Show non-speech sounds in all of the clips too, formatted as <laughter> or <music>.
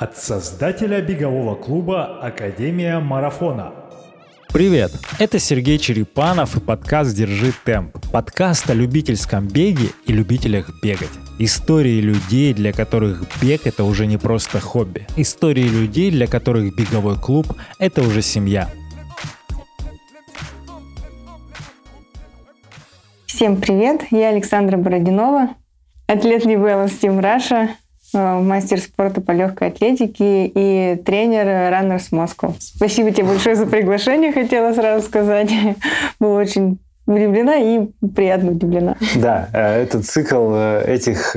От создателя бегового клуба «Академия марафона». Привет! Это Сергей Черепанов и подкаст «Держи темп». Подкаст о любительском беге и любителях бегать. Истории людей, для которых бег – это уже не просто хобби. Истории людей, для которых беговой клуб – это уже семья. Всем привет! Я Александра Бородинова, атлет Нивелла Steam Russia, мастер спорта по легкой атлетике и тренер Runners Moscow. Спасибо тебе большое за приглашение, хотела сразу сказать. Была очень удивлена и приятно удивлена. Да, э, этот цикл э, этих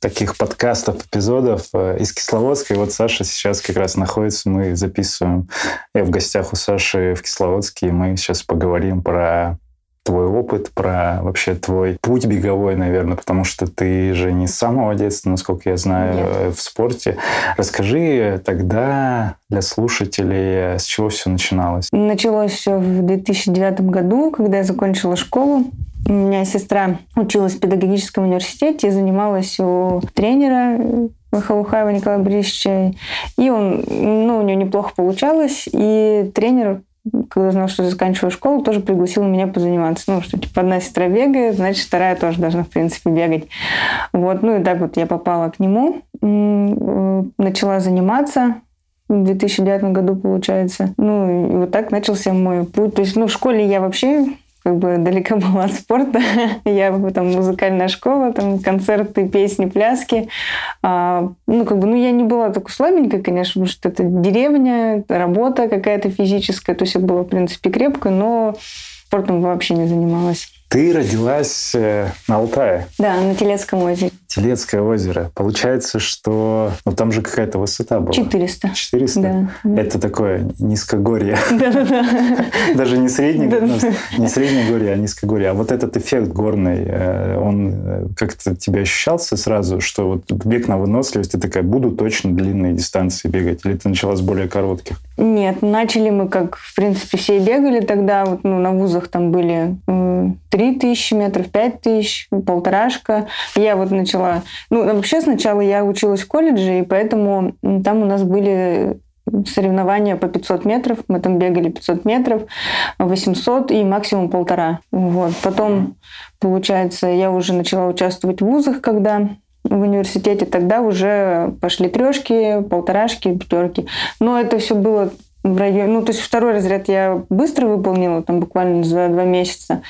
таких подкастов, эпизодов из Кисловодска. И вот Саша сейчас как раз находится, мы записываем. Я в гостях у Саши в Кисловодске, и мы сейчас поговорим про твой опыт, про вообще твой путь беговой, наверное, потому что ты же не с самого детства, насколько я знаю, Нет. Э, в спорте. Расскажи тогда для слушателей, с чего все начиналось? Началось все в 2009 году, когда я закончила школу. У меня сестра училась в педагогическом университете и занималась у тренера Халухаева Николая Борисовича. И он, ну, у него неплохо получалось. И тренер когда узнал, что заканчиваю школу, тоже пригласил меня позаниматься. Ну, что типа одна сестра бегает, значит, вторая тоже должна, в принципе, бегать. Вот, ну и так вот я попала к нему, начала заниматься в 2009 году, получается. Ну, и вот так начался мой путь. То есть, ну, в школе я вообще как бы далеко <laughs> была от спорта. Я там музыкальная школа, там концерты, песни, пляски. А, ну, как бы, ну, я не была такой слабенькой, конечно, потому что это деревня, работа какая-то физическая. То есть я была, в принципе, крепкой, но спортом вообще не занималась. Ты родилась э, на Алтае. Да, на Телецком озере. Телецкое озеро. Получается, что ну, там же какая-то высота была. 400. 400? Да. Это такое низкогорье. <laughs> Да-да-да. <laughs> Даже не среднее, не среднее горе, а низкогорье. А вот этот эффект горный, э, он э, как-то тебе ощущался сразу, что вот бег на выносливость, ты такая, буду точно длинные дистанции бегать? Или ты начала с более коротких? Нет, начали мы, как, в принципе, все бегали тогда, вот, ну, на вузах там были три 3 тысячи метров, 5 тысяч, полторашка. Я вот начала... Ну, вообще сначала я училась в колледже, и поэтому там у нас были соревнования по 500 метров. Мы там бегали 500 метров, 800 и максимум полтора. Вот. Потом, получается, я уже начала участвовать в вузах, когда в университете, тогда уже пошли трешки, полторашки, пятерки. Но это все было в районе, ну, то есть второй разряд я быстро выполнила, там буквально за два месяца,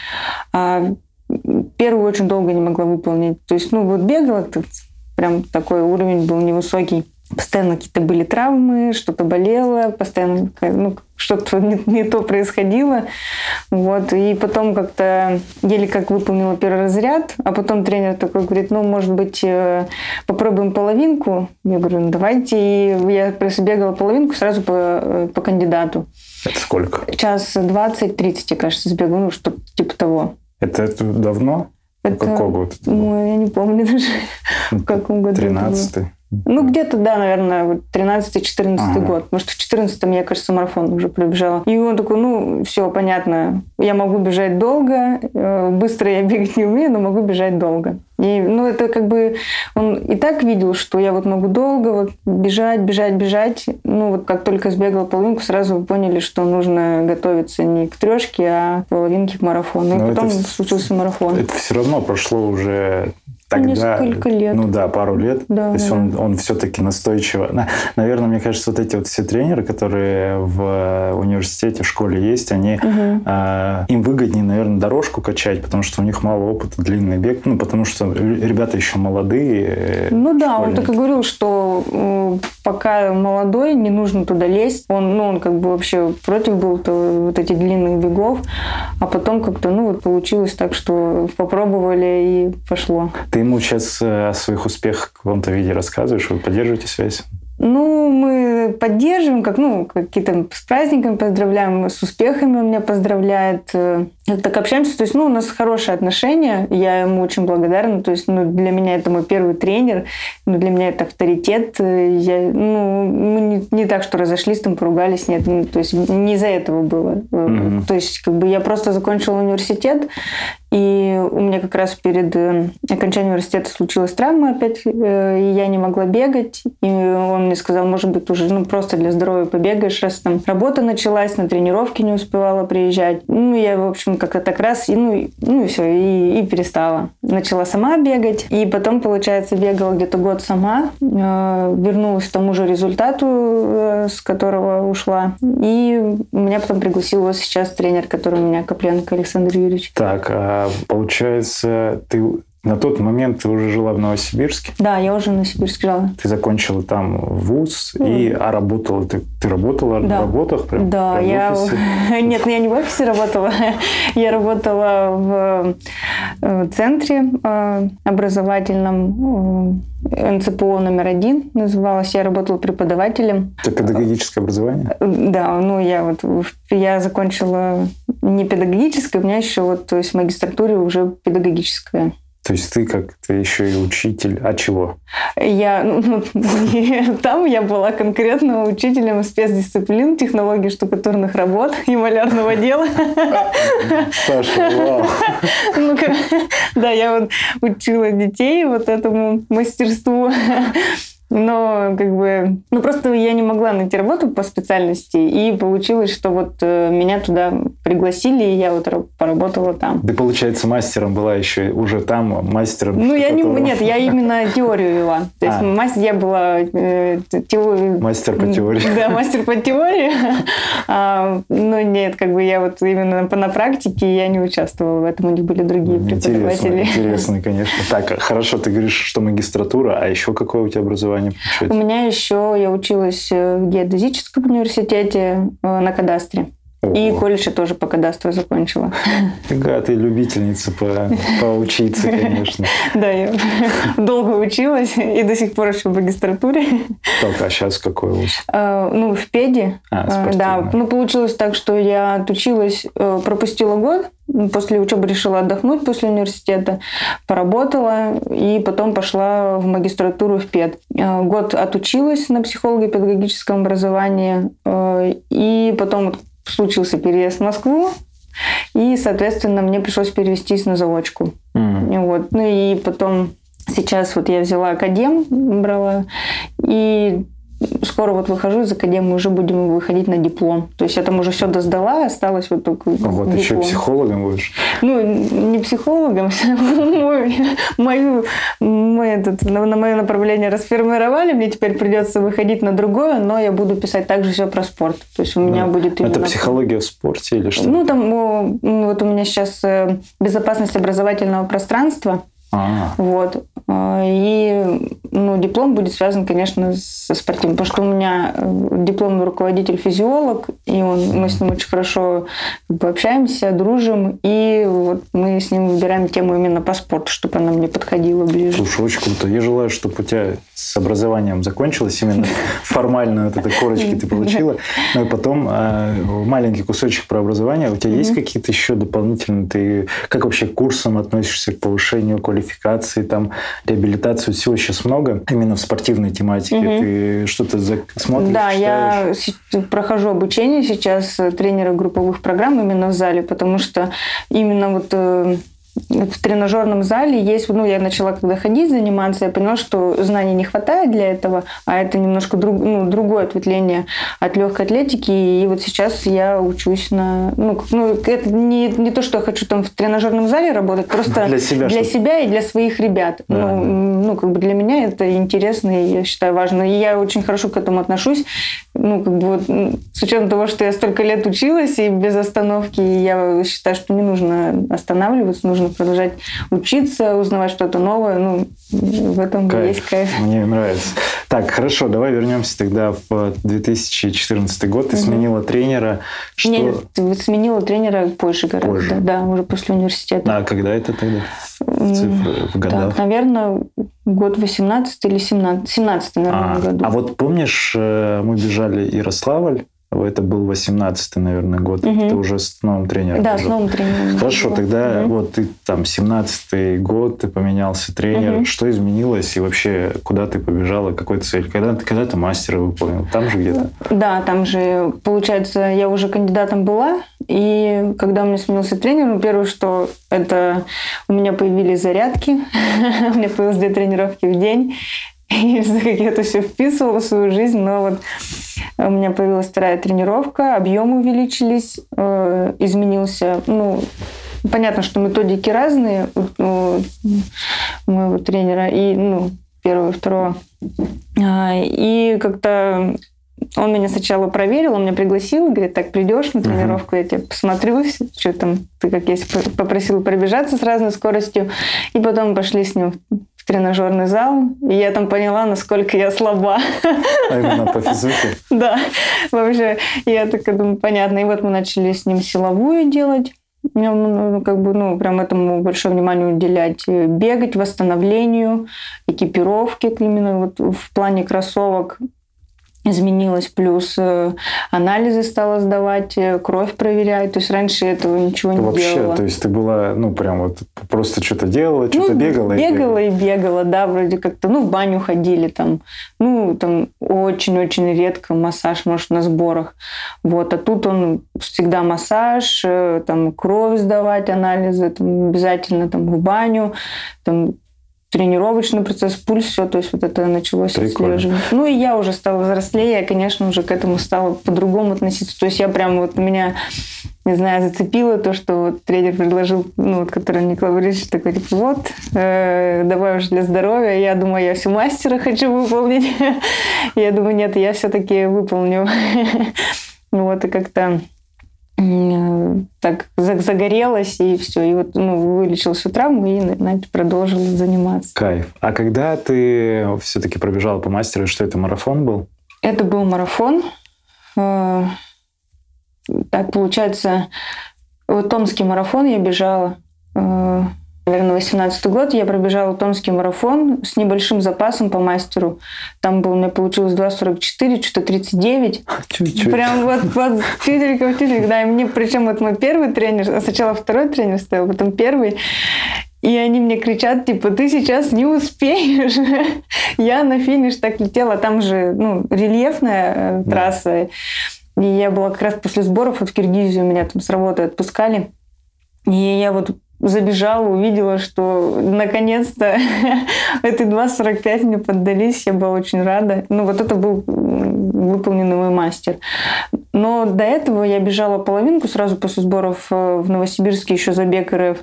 а первый очень долго не могла выполнить. То есть, ну, вот бегала, прям такой уровень был невысокий постоянно какие-то были травмы, что-то болело, постоянно ну, что-то не, не то происходило. Вот. И потом как-то еле как выполнила первый разряд, а потом тренер такой говорит, ну, может быть, э, попробуем половинку. Я говорю, ну, давайте. И я бегала половинку сразу по, э, по кандидату. Это сколько? Час 20-30, я, кажется, сбегала, ну, что типа того. Это, это давно? Это, Какого года? Ну, я не помню даже, в каком году 13 ну, где-то, да, наверное, 13-14 ага. год. Что в 14-м я, кажется, марафон уже пробежала. И он такой, ну, все, понятно, я могу бежать долго, э, быстро я <laughs> бегать не умею, но могу бежать долго. И, ну, это как бы он и так видел, что я вот могу долго вот бежать, бежать, бежать. Ну, вот как только сбегала половинку, сразу поняли, что нужно готовиться не к трешке, а к половинке к марафону. И но потом это, случился марафон. Это все равно прошло уже тогда... Несколько лет. Ну да, пару лет. Да, То есть да. он, он все-таки настойчиво... Наверное, мне кажется, вот эти вот все тренеры, которые в университете, в школе есть, они... Угу. Э, им выгоднее, наверное, дорожку качать, потому что у них мало опыта, длинный бег. Ну, потому что ребята еще молодые. Э, ну да, он так и говорил, что э, пока молодой, не нужно туда лезть. Он, ну, он как бы вообще против был то, вот этих длинных бегов. А потом как-то, ну, вот получилось так, что попробовали и пошло. Ты ему сейчас э, о своих успехах в каком-то виде рассказываешь? Вы поддерживаете связь? Ну, мы поддерживаем, как, ну, какие-то с праздниками поздравляем, с успехами он меня поздравляет. Э, так общаемся, то есть, ну, у нас хорошие отношения, я ему очень благодарна, то есть, ну, для меня это мой первый тренер, ну, для меня это авторитет, я, ну, мы не, не так, что разошлись, там, поругались, нет, ну, то есть, не из-за этого было. Mm-hmm. То есть, как бы я просто закончила университет, И у меня как раз перед э, окончанием университета случилась травма опять, э, и я не могла бегать. И он мне сказал, может быть, уже ну, просто для здоровья побегаешь, раз там работа началась, на тренировки не успевала приезжать. Ну, я, в общем, как-то так раз, и, ну, ну и все, и, и перестала. Начала сама бегать, и потом, получается, бегала где-то год сама, э, вернулась к тому же результату, э, с которого ушла. И меня потом пригласил вот сейчас тренер, который у меня, Копленко Александр Юрьевич. Так, а получается, ты на тот момент ты уже жила в Новосибирске? Да, я уже в Новосибирске жила. Ты закончила там вуз, mm. и, а работала ты, ты работала да. на работах прям? Да, прям я... <laughs> Нет, ну я не в офисе работала. <laughs> я работала в э, центре э, образовательном э, НЦПО номер один называлась. Я работала преподавателем. Это педагогическое образование? Да, ну я вот я закончила не педагогическое, у меня еще вот, то есть в магистратуре уже педагогическое. То есть ты как ты еще и учитель, а чего? Я ну, <laughs> там я была конкретно учителем спецдисциплин технологий штукатурных работ и малярного дела. Саша, вау. <laughs> Ну, да, я вот учила детей вот этому мастерству но как бы, ну просто я не могла найти работу по специальности, и получилось, что вот э, меня туда пригласили, и я вот поработала там. Ты, получается, мастером была еще уже там, мастером? Ну, я не, нет, я именно теорию вела. То есть а. мастер, я была... Э, теор... Мастер по теории. Да, мастер по теории. А, ну, нет, как бы я вот именно на практике я не участвовала в этом, у них были другие преподаватели. Интересно, конечно. Так, хорошо, ты говоришь, что магистратура, а еще какое у тебя образование? Образование получается? У меня еще, я училась в геодезическом университете э, на кадастре. Ого. И колледж я тоже по кадастру закончила. Да, ты любительница по, поучиться, конечно. <laughs> Да, я <laughs> долго училась и до сих пор еще в магистратуре. Так, а сейчас какой вуз? А, ну, в ПЕДе. А, да, ну, получилось так, что я отучилась, э, пропустила год, после учебы решила отдохнуть после университета, поработала и потом пошла в магистратуру в ПЕД. Э, год отучилась на психолого-педагогическом образовании э, и потом случился переезд в Москву, и, соответственно, мне пришлось перевестись на заочку. Mm. Вот. Ну и потом сейчас вот я взяла академ, брала, и скоро вот выхожу из академии, уже будем выходить на диплом. То есть я там уже все доздала, осталось вот только а Вот диплом. еще психологом будешь? Ну, не психологом, <laughs> мою, мой этот, на, мое направление расформировали, мне теперь придется выходить на другое, но я буду писать также все про спорт. То есть у меня да. будет именно... Это психология в спорте или что? Ну, там вот у меня сейчас э, безопасность образовательного пространства, а. Вот. А, и ну, диплом будет связан, конечно, со спортивным, потому что у меня э, дипломный руководитель физиолог, и он, мы с ним очень хорошо как бы, общаемся, дружим, и вот мы с ним выбираем тему именно по спорту, чтобы она мне подходила ближе. Слушай, очень круто. Я желаю, чтобы у тебя с образованием закончилось, именно <laughs> формально вот этой корочки ты получила, но и потом э, маленький кусочек про образование. У тебя есть какие-то еще дополнительные, ты как вообще к курсам относишься, к повышению квалификации? Квалификации, там, реабилитацию, всего сейчас много, именно в спортивной тематике. Угу. Ты что-то смотришь, Да, читаешь? я прохожу обучение сейчас тренера групповых программ именно в зале, потому что именно вот э, в тренажерном зале есть, ну, я начала когда ходить, заниматься, я поняла, что знаний не хватает для этого, а это немножко друг, ну, другое ответвление от легкой атлетики, и вот сейчас я учусь на, ну, ну это не, не то, что я хочу там в тренажерном зале работать, просто для себя, для себя и для своих ребят. Да, ну, ну, как бы для меня это интересно, и я считаю важно, и я очень хорошо к этому отношусь, ну, как бы вот, с учетом того, что я столько лет училась и без остановки, я считаю, что не нужно останавливаться, нужно продолжать учиться, узнавать что-то новое. Ну, в этом кайф. есть кайф. Мне нравится. Так, хорошо, давай вернемся тогда в 2014 год. Ты угу. сменила тренера. Что... Нет, сменила тренера позже гораздо. Позже. Да, уже после университета. А когда это тогда? Цифры в годах? Так, наверное, год 18 или 17. 17, наверное, а, году. А вот помнишь, э, мы бежали Ярославль, это был 18-й, наверное, год. Угу. Ты уже с новым тренером. Да, с новым тренером. Хорошо, было. тогда угу. вот ты там 17-й год, ты поменялся тренер. Угу. Что изменилось и вообще куда ты побежала, какой цель? Когда, когда ты мастера выполнил? Там же где-то? Да, там же, получается, я уже кандидатом была. И когда у меня сменился тренер, ну, первое, что это у меня появились зарядки. <laughs> у меня появилось две тренировки в день. <laughs> И как я это все вписывала в свою жизнь, но вот у меня появилась вторая тренировка, объемы увеличились, э, изменился, ну, понятно, что методики разные у моего тренера, и, ну, первого и второго. А, и как-то он меня сначала проверил, он меня пригласил, говорит, так, придешь на тренировку, я тебе посмотрю, что там, ты как есть, попросил пробежаться с разной скоростью. И потом пошли с ним в тренажерный зал, и я там поняла, насколько я слаба. А именно по физике? <laughs> Да, вообще, я так думаю, понятно. И вот мы начали с ним силовую делать, ну, как бы, ну, прям этому большое внимание уделять. Бегать, восстановлению, экипировке именно вот в плане кроссовок изменилось, плюс э, анализы стала сдавать, э, кровь проверять. То есть раньше этого ничего не Вообще, делала. то есть ты была, ну, прям вот просто что-то делала, что-то ну, бегала? Бегала и бегала. и бегала, да, вроде как-то. Ну, в баню ходили там. Ну, там очень-очень редко массаж, может, на сборах. Вот. А тут он всегда массаж, э, там кровь сдавать, анализы, там, обязательно там в баню, там тренировочный процесс, пульс, все, то есть вот это началось отслеживать. Ну и я уже стала взрослее, я, конечно, уже к этому стала по-другому относиться. То есть я прям вот меня, не знаю, зацепило то, что вот тренер предложил, ну вот, который Николай Борисович такой, типа, вот, э, давай уже для здоровья. Я думаю, я все мастера хочу выполнить. <laughs> Я думаю, нет, я все-таки выполню. <laughs> Вот, и как-то так загорелась, и все. И вот ну, вылечил всю травму и знаете, продолжил заниматься. Кайф. А когда ты все-таки пробежала по мастеру, что это марафон был? Это был марафон. Э, так, получается, вот Томский марафон я бежала э, наверное, 18 год я пробежала томский марафон с небольшим запасом по мастеру. Там был, у меня получилось 2,44, что-то 39. Чуть-чуть. Прям вот, вот в тютелька. Да, и мне, причем вот мой первый тренер, а сначала второй тренер стоял, потом первый. И они мне кричат, типа, ты сейчас не успеешь. <laughs> я на финиш так летела. Там же ну, рельефная э, трасса. И я была как раз после сборов вот в Киргизию, меня там с работы отпускали. И я вот забежала, увидела, что наконец-то <laughs> эти 2.45 мне поддались, я была очень рада. Ну, вот это был выполненный мой мастер. Но до этого я бежала половинку сразу после сборов э, в Новосибирске, еще забег РФ.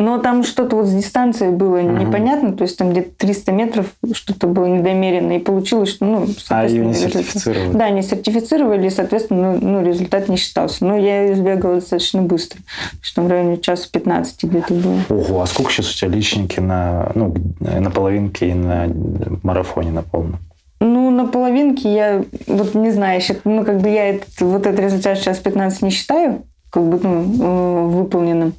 Но там что-то вот с дистанцией было угу. непонятно, то есть там где-то 300 метров что-то было недомеренно, и получилось, что, ну, А ее не сертифицировали? Да, не сертифицировали, и, соответственно, ну, ну, результат не считался. Но я избегала достаточно быстро, то есть там в районе часа 15 где-то было. Ого, а сколько сейчас у тебя личники на, ну, на половинке и на марафоне на полном? Ну, на половинке я, вот не знаю, ну, как бы я этот, вот этот результат сейчас 15 не считаю, как бы, ну, э, выполненным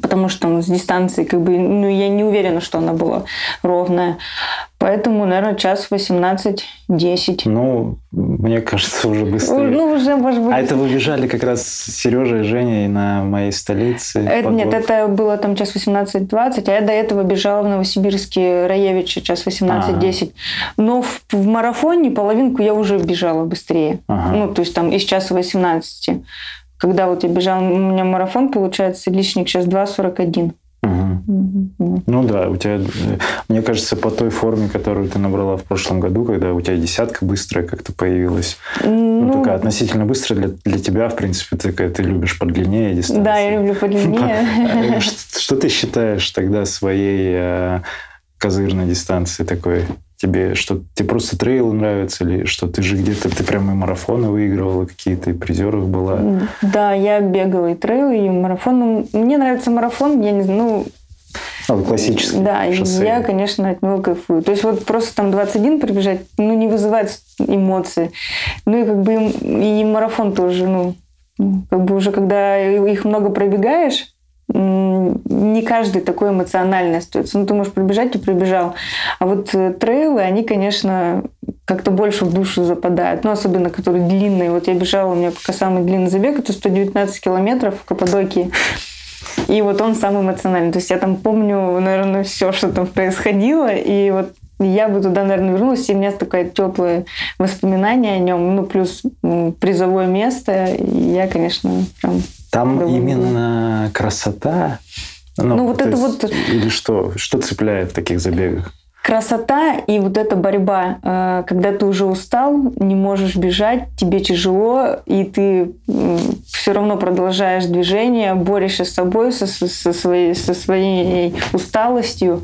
потому что ну, с дистанции как бы, ну, я не уверена, что она была ровная. Поэтому, наверное, час 18-10. Ну, мне кажется, уже быстрее. Ну, уже, может быть. А это вы бежали как раз с Сережей и Женей на моей столице? Это, нет, это было там час 18-20, а я до этого бежала в Новосибирске Раевича час 18-10. Но в, в марафоне половинку я уже бежала быстрее. Ага. Ну, то есть там из часа 18 когда вот я бежала, у меня марафон, получается, личник сейчас 2.41. Угу. Ну да, у тебя, мне кажется, по той форме, которую ты набрала в прошлом году, когда у тебя десятка быстрая как-то появилась, ну, ну такая относительно быстрая для, для тебя, в принципе, такая, ты любишь подлиннее дистанцию. Да, я люблю подлиннее. <laughs> Что ты считаешь тогда своей э, козырной дистанции такой? Тебе что тебе просто трейлы нравятся или что ты же где-то ты прямо и марафоны выигрывала какие-то и призеров была да я бегала и трейлы и марафон мне нравится марафон я не знаю ну а, классический Да, шоссе. я, конечно, от него кайфую. То есть вот просто там 21 пробежать, ну, не вызывает эмоции. Ну, и как бы и марафон тоже, ну, как бы уже когда их много пробегаешь, не каждый такой эмоциональный остается. Ну, ты можешь пробежать и пробежал. А вот э, трейлы, они, конечно, как-то больше в душу западает. Ну, особенно, которые длинные. Вот я бежала, у меня пока самый длинный забег, это 119 километров в Каппадокии. И вот он самый эмоциональный. То есть я там помню, наверное, все, что там происходило. И вот я бы туда, наверное, вернулась, и у меня такое теплое воспоминание о нем, ну, плюс призовое место. И я, конечно, прям... Там именно красота ну, ну вот это есть, вот... Или что? Что цепляет в таких забегах? Красота и вот эта борьба, э, когда ты уже устал, не можешь бежать, тебе тяжело, и ты все равно продолжаешь движение, борешься с собой, со, со, своей, со своей усталостью,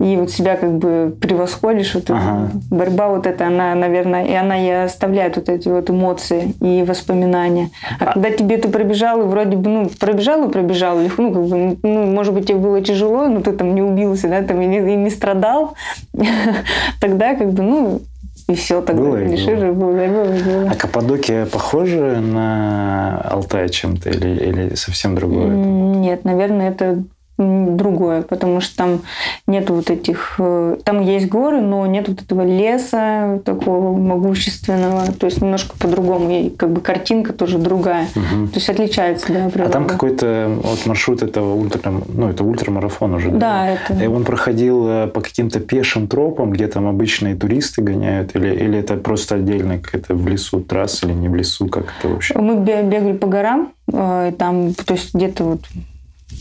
и вот себя как бы превосходишь. Вот ага. борьба вот эта, она, наверное, и она и оставляет вот эти вот эмоции и воспоминания. А, а когда тебе ты пробежал, и вроде бы, ну, пробежал и пробежал, ну, как бы, ну, может быть, тебе было тяжело, но ты там не убился, да, там и не, и не страдал, <laughs> тогда как бы, ну, и все, тогда было решили, было. Было, было, было. А Каппадокия похожа на Алтай чем-то или, или совсем другое? Нет, наверное, это другое, потому что там нет вот этих... Э, там есть горы, но нет вот этого леса такого могущественного. То есть немножко по-другому. И как бы картинка тоже другая. Угу. То есть отличается, да, природа. А там какой-то вот маршрут этого ультра... Ну, это ультрамарафон уже, да? Да, это... И он проходил э, по каким-то пешим тропам, где там обычные туристы гоняют? Или, или это просто отдельно какая-то в лесу трасса или не в лесу? Как это вообще? Мы бегали по горам, э, там, то есть где-то вот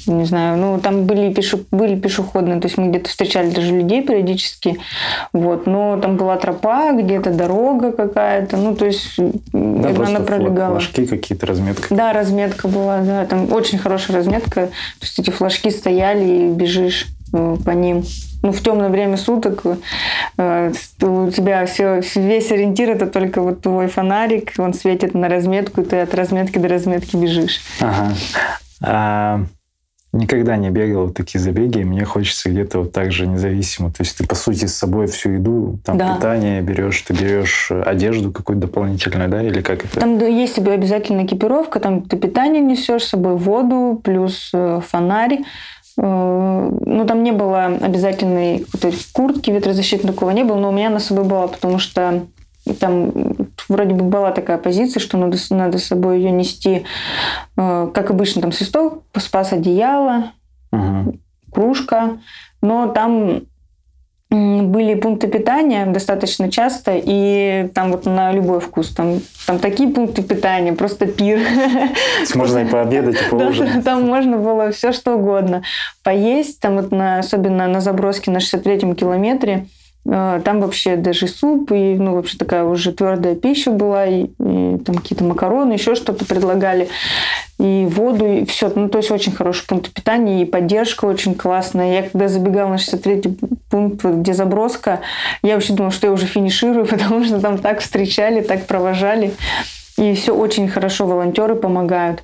не знаю, ну, там были, пеше, были пешеходные, то есть мы где-то встречали даже людей периодически, вот, но там была тропа, где-то дорога какая-то, ну, то есть да, она пролегала. флажки какие-то, разметка. Да, разметка была, да, там очень хорошая разметка, то есть эти флажки стояли и бежишь э, по ним. Ну, в темное время суток э, у тебя все, весь ориентир это только вот твой фонарик, он светит на разметку, и ты от разметки до разметки бежишь. Ага. А никогда не бегал в такие забеги, и мне хочется где-то вот так же независимо. То есть ты, по сути, с собой всю еду, там да. питание берешь, ты берешь одежду какую-то дополнительную, да, или как это? Там есть тебе обязательно экипировка, там ты питание несешь с собой, воду, плюс э, фонарь, э, ну, там не было обязательной куртки ветрозащитной, такого не было, но у меня на собой была, потому что там вроде бы была такая позиция, что надо, надо с собой ее нести, э, как обычно, там свисток, спас одеяло, угу. кружка, но там были пункты питания достаточно часто, и там вот на любой вкус. Там, там такие пункты питания, просто пир. Можно и пообедать, и поужинать. Да, там можно было все что угодно. Поесть, там вот на, особенно на заброске на 63-м километре, там вообще даже суп, и ну, вообще такая уже твердая пища была, и, и там какие-то макароны, еще что-то предлагали, и воду, и все. Ну, то есть очень хороший пункт питания, и поддержка очень классная. Я когда забегала на 63-й пункт, где заброска, я вообще думала, что я уже финиширую, <laughs> потому что там так встречали, так провожали. И все очень хорошо, волонтеры помогают.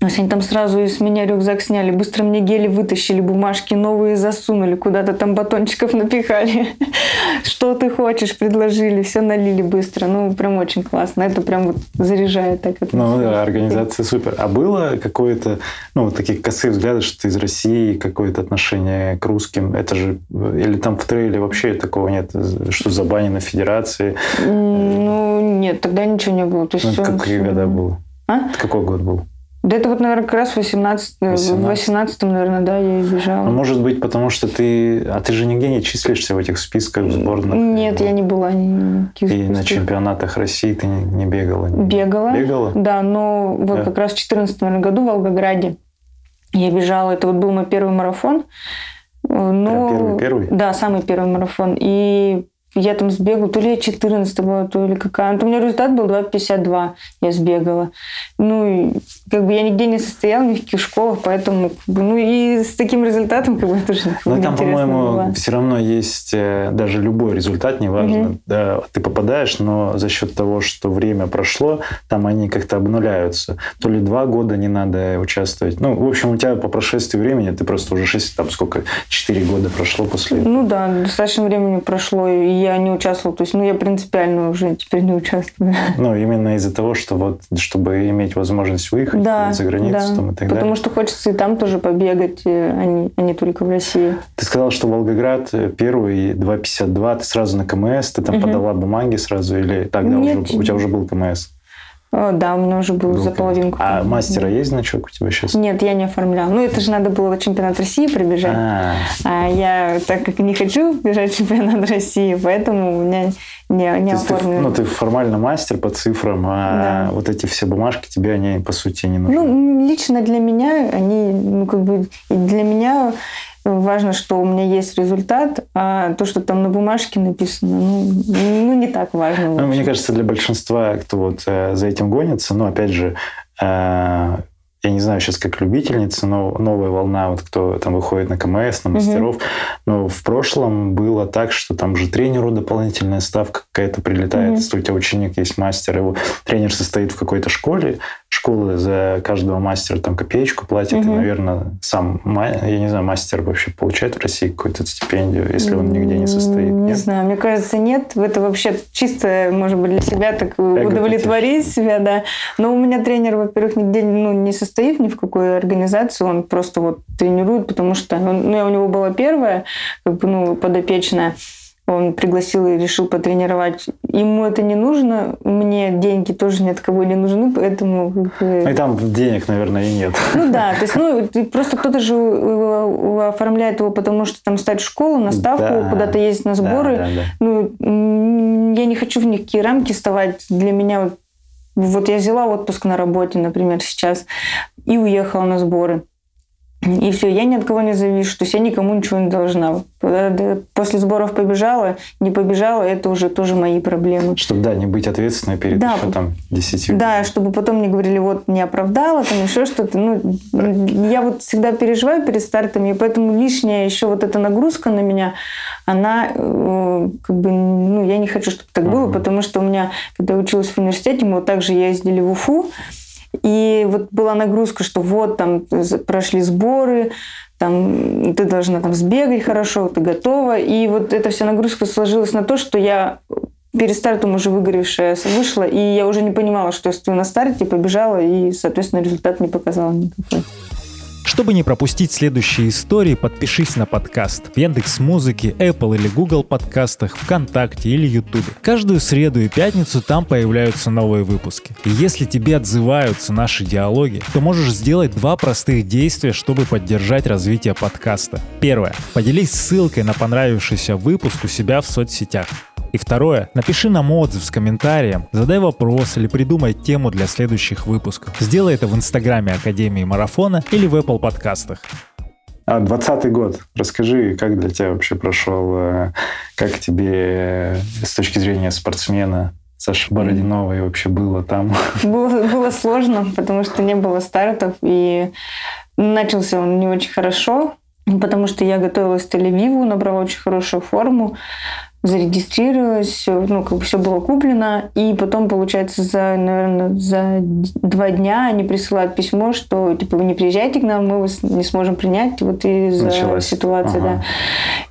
То есть они там сразу из меня рюкзак сняли, быстро мне гели вытащили, бумажки новые засунули, куда-то там батончиков напихали. <laughs> Что ты хочешь, предложили, все налили быстро. Ну, прям очень классно. Это прям вот заряжает так. Это ну, да, организация супер. А было какое-то, ну, вот таких косых взглядов, что ты из России, какое-то отношение к русским? Это же, или там в трейле вообще такого нет, что забанено федерации? Ну, нет, тогда ничего не было. То есть ну, какие года было? А? Какой год был? Да это вот, наверное, как раз в 18, 18. в 18 наверное, да, я и бежала. Ну, может быть, потому что ты... А ты же нигде не числишься в этих списках в сборных? Нет, я не была ни И на чемпионатах России ты не, не бегала? Бегала. Бегала? Да, но вот да. как раз в 2014 наверное, году в Волгограде я бежала. Это вот был мой первый марафон. Но... Прям первый, первый? Да, самый первый марафон. И я там сбегала, то ли я 14 была, то ли какая. Ну, у меня результат был 2,52, я сбегала. Ну, и как бы я нигде не состояла, ни в каких школах, поэтому, как бы, ну, и с таким результатом, как бы, тоже Ну, там, по-моему, все равно есть э, даже любой результат, неважно, угу. да, ты попадаешь, но за счет того, что время прошло, там они как-то обнуляются. То ли два года не надо участвовать. Ну, в общем, у тебя по прошествии времени, ты просто уже 6, там сколько, 4 года прошло после Ну да, достаточно времени прошло, и я не участвовала. То есть, ну, я принципиально уже теперь не участвую. Ну, именно из-за того, что вот, чтобы иметь возможность выехать Да, за границу да. там, и так Потому далее. что хочется и там тоже побегать, э, а не, а не только в России. Ты сказал, что Волгоград э, первый 2.52, ты сразу на КМС, ты там Мгм. подала бумаги сразу или тогда Нет. уже, у тебя уже был КМС? О, да, у меня уже был, Был за половинку. А мастера есть значок у тебя сейчас? Нет, я не оформляла. Ну, это же надо было чемпионат России пробежать. А, А я, так как не хочу бежать чемпионат России, поэтому у меня не, не ты, оформлено. ну, ты формально мастер по цифрам, а Да. вот эти все бумажки тебе, они, по сути, не нужны. Ну, лично для меня они, ну, как бы, для меня важно, что у меня есть результат, а то, что там на бумажке написано, ну, ну не так важно. Ну, мне кажется, для большинства, кто вот э, за этим гонится, ну, опять же, э, я не знаю сейчас как любительница, но новая волна, вот кто там выходит на КМС, на мастеров, но в прошлом было так, что там же тренеру дополнительная ставка какая-то прилетает, Мгм. если у тебя ученик есть мастер, его тренер состоит в какой-то школе, школа за каждого мастера там копеечку платит, и, Мгм. наверное, сам, я не знаю, мастер вообще получает в России какую-то стипендию, если он нигде не состоит. Не нет? знаю, мне кажется, нет. Это вообще чисто, может быть, для себя так удовлетворить себя, да. Но у меня тренер, во-первых, нигде ну, не состоит ни в какой организации, он просто вот тренирует, потому что он- ну, я у него была первая, как бы, ну, подопечная. Он пригласил и решил потренировать. Ему это не нужно, мне деньги тоже ни от кого не нужны, поэтому... и там денег, наверное, и нет. ну да, то есть, ну, просто кто-то же оформляет его, потому что там стать в школу, на ставку, Да. куда-то ездить на сборы. Да, да, да. Ну, я не хочу в никакие рамки вставать. Для меня вот, вот я взяла отпуск на работе, например, сейчас, и уехала на сборы. И все, я ни от кого не завишу, то есть я никому ничего не должна. Э, После сборов побежала, не побежала, это уже тоже мои проблемы. Чтобы, да, не быть ответственной перед Да. еще там десятью. Да, чтобы потом не говорили, вот не оправдала, там еще что-то. Ну, я вот всегда переживаю перед стартами, и поэтому лишняя еще вот эта нагрузка на меня, она э, как бы, ну, я не хочу, чтобы так было, потому что у меня, когда я училась в университете, мы вот также ездили в Уфу, и вот была нагрузка, что вот там прошли сборы, там ты должна там сбегать хорошо, ты готова. И вот эта вся нагрузка сложилась на то, что я перед стартом уже выгоревшая вышла, и я уже не понимала, что я стою на старте, побежала, и, соответственно, результат не показала никакой. Чтобы не пропустить следующие истории, подпишись на подкаст в Яндекс Музыке, Apple или Google подкастах, ВКонтакте или Ютубе. Каждую среду и пятницу там появляются новые выпуски. И если тебе отзываются наши диалоги, то можешь сделать два простых действия, чтобы поддержать развитие подкаста. Первое. Поделись ссылкой на понравившийся выпуск у себя в соцсетях. И второе, напиши нам отзыв с комментарием, задай вопрос или придумай тему для следующих выпусков. Сделай это в инстаграме Академии Марафона или в Apple подкастах. А 20 год. Расскажи, как для тебя вообще прошел, э, как тебе э, с точки зрения спортсмена Саши Бородиновой вообще было там? <laughs> Было, было сложно, потому что не было стартов, и начался он не очень хорошо, потому что я готовилась к Тель-Авиву, набрала очень хорошую форму, зарегистрировалась, ну, как бы все было куплено, и потом, получается, за, наверное, за два дня они присылают письмо, что, типа, вы не приезжайте к нам, мы вас не сможем принять, вот из-за Началась. ситуации, Ага.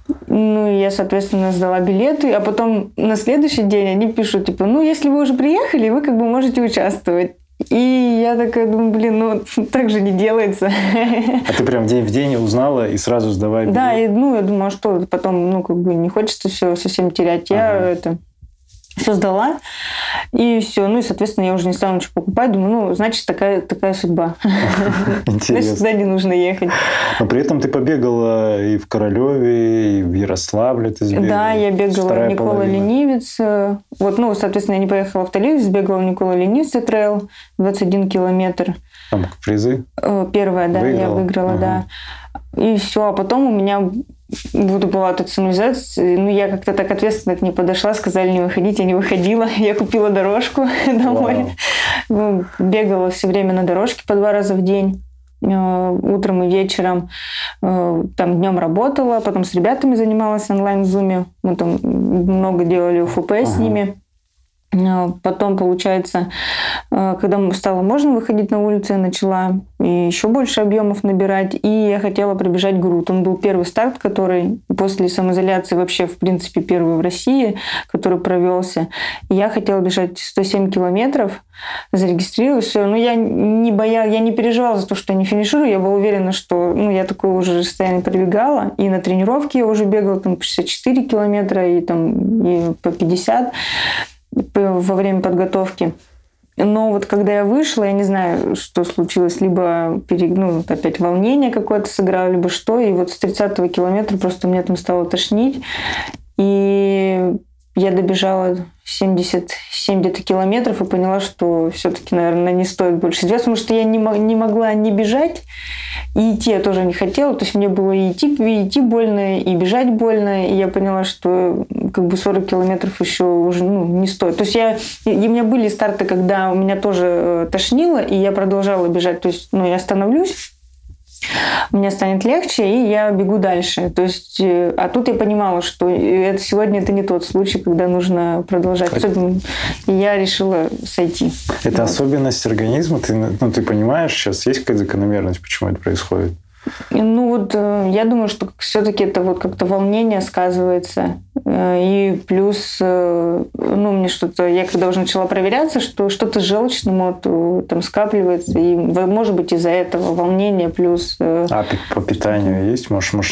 да. Ну, я, соответственно, сдала билеты, а потом на следующий день они пишут, типа, ну, если вы уже приехали, вы как бы можете участвовать. И я такая думаю, блин, ну <laughs> так же не делается. <laughs> А ты прям день в день узнала и сразу сдавай билет? Да, и ну я думаю, а что потом, ну как бы не хочется все совсем терять. Я Ага. это все сдала, и все. Ну и, соответственно, я уже не стала ничего покупать. Думаю, ну, значит, такая, такая судьба. <laughs> Значит, Интересно. туда не нужно ехать. Но при этом ты побегала и в Королеве, и в Ярославле ты сбегала. Да, я бегала Вторая Никола половина. Ленивец. Вот, ну, соответственно, я не поехала в Тализ, сбегала в Никола Ленивца трейл 21 километр. Там призы. Э, Первая, да, я Выиграла? выиграла, Ага. да. И все, а потом у меня вот была тут сигнализация, ну, я как-то так ответственно к ней подошла, сказали не выходить, я не выходила, <laughs> я купила дорожку <laughs> домой, Ну, бегала все время на дорожке по два раза в день, э, утром и вечером, Э, там днем работала, потом с ребятами занималась онлайн в зуме, мы там много делали УФП с Ага. ними, А, потом, получается, а, когда стало можно выходить на улицу, я начала еще больше объемов набирать, и я хотела пробежать груд. Он был первый старт, который после самоизоляции вообще, в принципе, первый в России, который провелся. Я хотела бежать 107 километров, зарегистрировалась, все. Но я не боялась, я не переживала за то, что я не финиширую. Я была уверена, что ну, я такое уже расстояние пробегала. И на тренировке я уже бегала там по 64 километра, и там и по 50 во время подготовки. Но вот когда я вышла, я не знаю, что случилось, либо ну, опять волнение какое-то сыграло, либо что, и вот с 30-го километра просто меня там стало тошнить, и я добежала 77 где-то километров и поняла, что все-таки, наверное, не стоит больше сделать, потому что я не, не могла не бежать, и идти я тоже не хотела. То есть мне было и идти, и идти больно, и бежать больно. И я поняла, что как бы 40 километров еще уже ну, не стоит. То есть я, и у меня были старты, когда у меня тоже э, тошнило, и я продолжала бежать. То есть ну, я остановлюсь, мне станет легче, и я бегу дальше. То есть, э, а тут я понимала, что это, сегодня это не тот случай, когда нужно продолжать. Особенно, и я решила сойти. Это вот. особенность организма? Ты, ну, ты понимаешь, сейчас есть какая-то закономерность, почему это происходит? Ну вот э, я думаю, что все-таки это вот как-то волнение сказывается. Э, и плюс, э, ну, мне что-то, я когда уже начала проверяться, что что-то желчным вот там скапливается, и, может быть, из-за этого волнения плюс... А по питанию есть? Может, может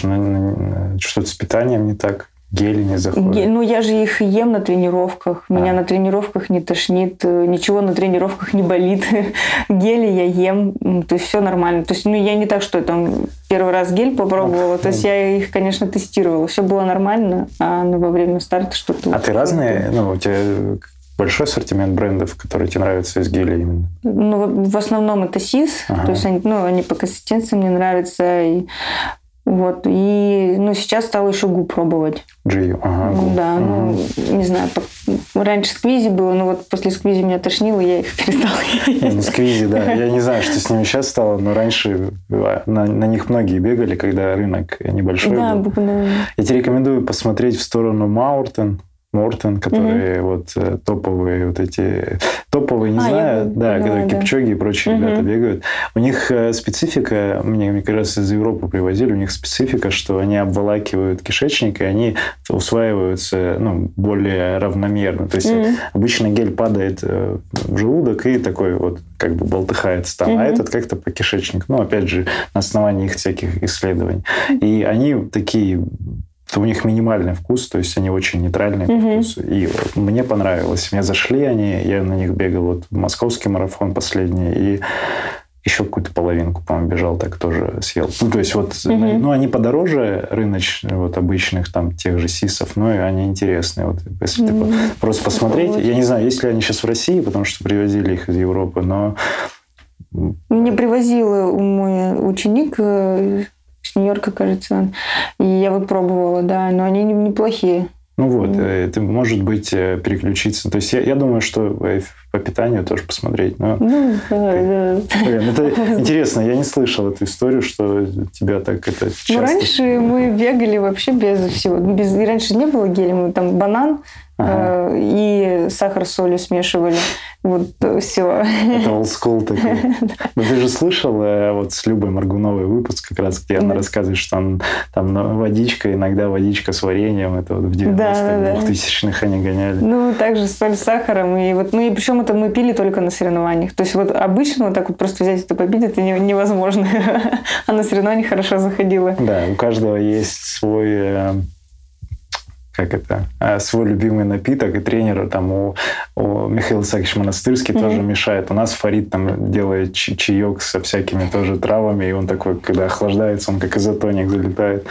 что-то с питанием не так? Гели не заходят? Ну, я же их ем на тренировках. Меня а. на тренировках не тошнит, э, ничего на тренировках не болит. <laughs> Гели я ем, то есть все нормально. То есть, ну, я не так, что я там первый раз гель попробовала, то есть я их, конечно, тестировала. Все было нормально, а ну, во время старта что-то... А ты разные, ну, у тебя большой ассортимент брендов, которые тебе нравятся из геля именно? Ну, в основном это СИС, ага. то есть они, ну, они по консистенции мне нравятся, и вот. И ну, сейчас стала еще губ пробовать. Джию, ага. Губ. Да, ага. ну, не знаю, раньше сквизи было, но вот после сквизи меня тошнило, я их <laughs> перестала есть. Ну, сквизи, да. Я не знаю, что с ними сейчас стало, но раньше на, на них многие бегали, когда рынок небольшой да, был. Да. Я тебе рекомендую посмотреть в сторону Мауртон. Мортон, которые угу. вот э, топовые вот эти топовые, не а, знаю, да, когда да. Кипчоги и прочие угу. ребята бегают. У них э, специфика, мне, мне кажется, из Европы привозили, у них специфика, что они обволакивают кишечник, и они усваиваются ну, более равномерно. То есть угу. обычно гель падает э, в желудок и такой вот как бы болтыхается там, угу. а этот как-то по кишечнику. Ну, опять же, на основании их всяких исследований. И они такие у них минимальный вкус, то есть они очень нейтральные угу. по вкусу. И мне понравилось. Мне зашли они, я на них бегал вот московский марафон последний, и еще какую-то половинку, по-моему, бежал, так тоже съел. Ну, то есть вот, угу. ну, они подороже рыночных, вот обычных там тех же сисов, но и они интересные. Вот если угу. ты просто посмотреть, я не знаю, есть ли они сейчас в России, потому что привозили их из Европы, но мне привозил мой ученик э, Нью-Йорка, кажется. И я вот пробовала, да, но они неплохие. Ну вот, mm. это может быть э, переключиться. То есть я, я думаю, что по питанию тоже посмотреть. Но... Ну, да, <laughs> да. Блин, это интересно, я не слышал эту историю, что тебя так это часто... Ну, раньше мы бегали вообще без всего. Без... Раньше не было геля, мы там банан, Ага. Э, и сахар с солью смешивали. Вот э, все. Это old school такой. <laughs> Ну, ты же слышал э, вот с Любой Маргуновой выпуск, как раз, где она рассказывает, что он, там водичка, иногда водичка с вареньем, это вот в 90-х, 2000-х они гоняли. Ну, также соль с сахаром. И вот, ну, и причем это мы пили только на соревнованиях. То есть вот обычно вот так вот просто взять это попить, это невозможно. <laughs> А на соревнованиях хорошо заходило. Да, у каждого есть свой как это, а, свой любимый напиток, и тренер там у, у Михаила Исааковича Монастырский mm-hmm. тоже мешает. У нас Фарид там делает чаек со всякими тоже травами, и он такой, когда охлаждается, он как изотоник залетает.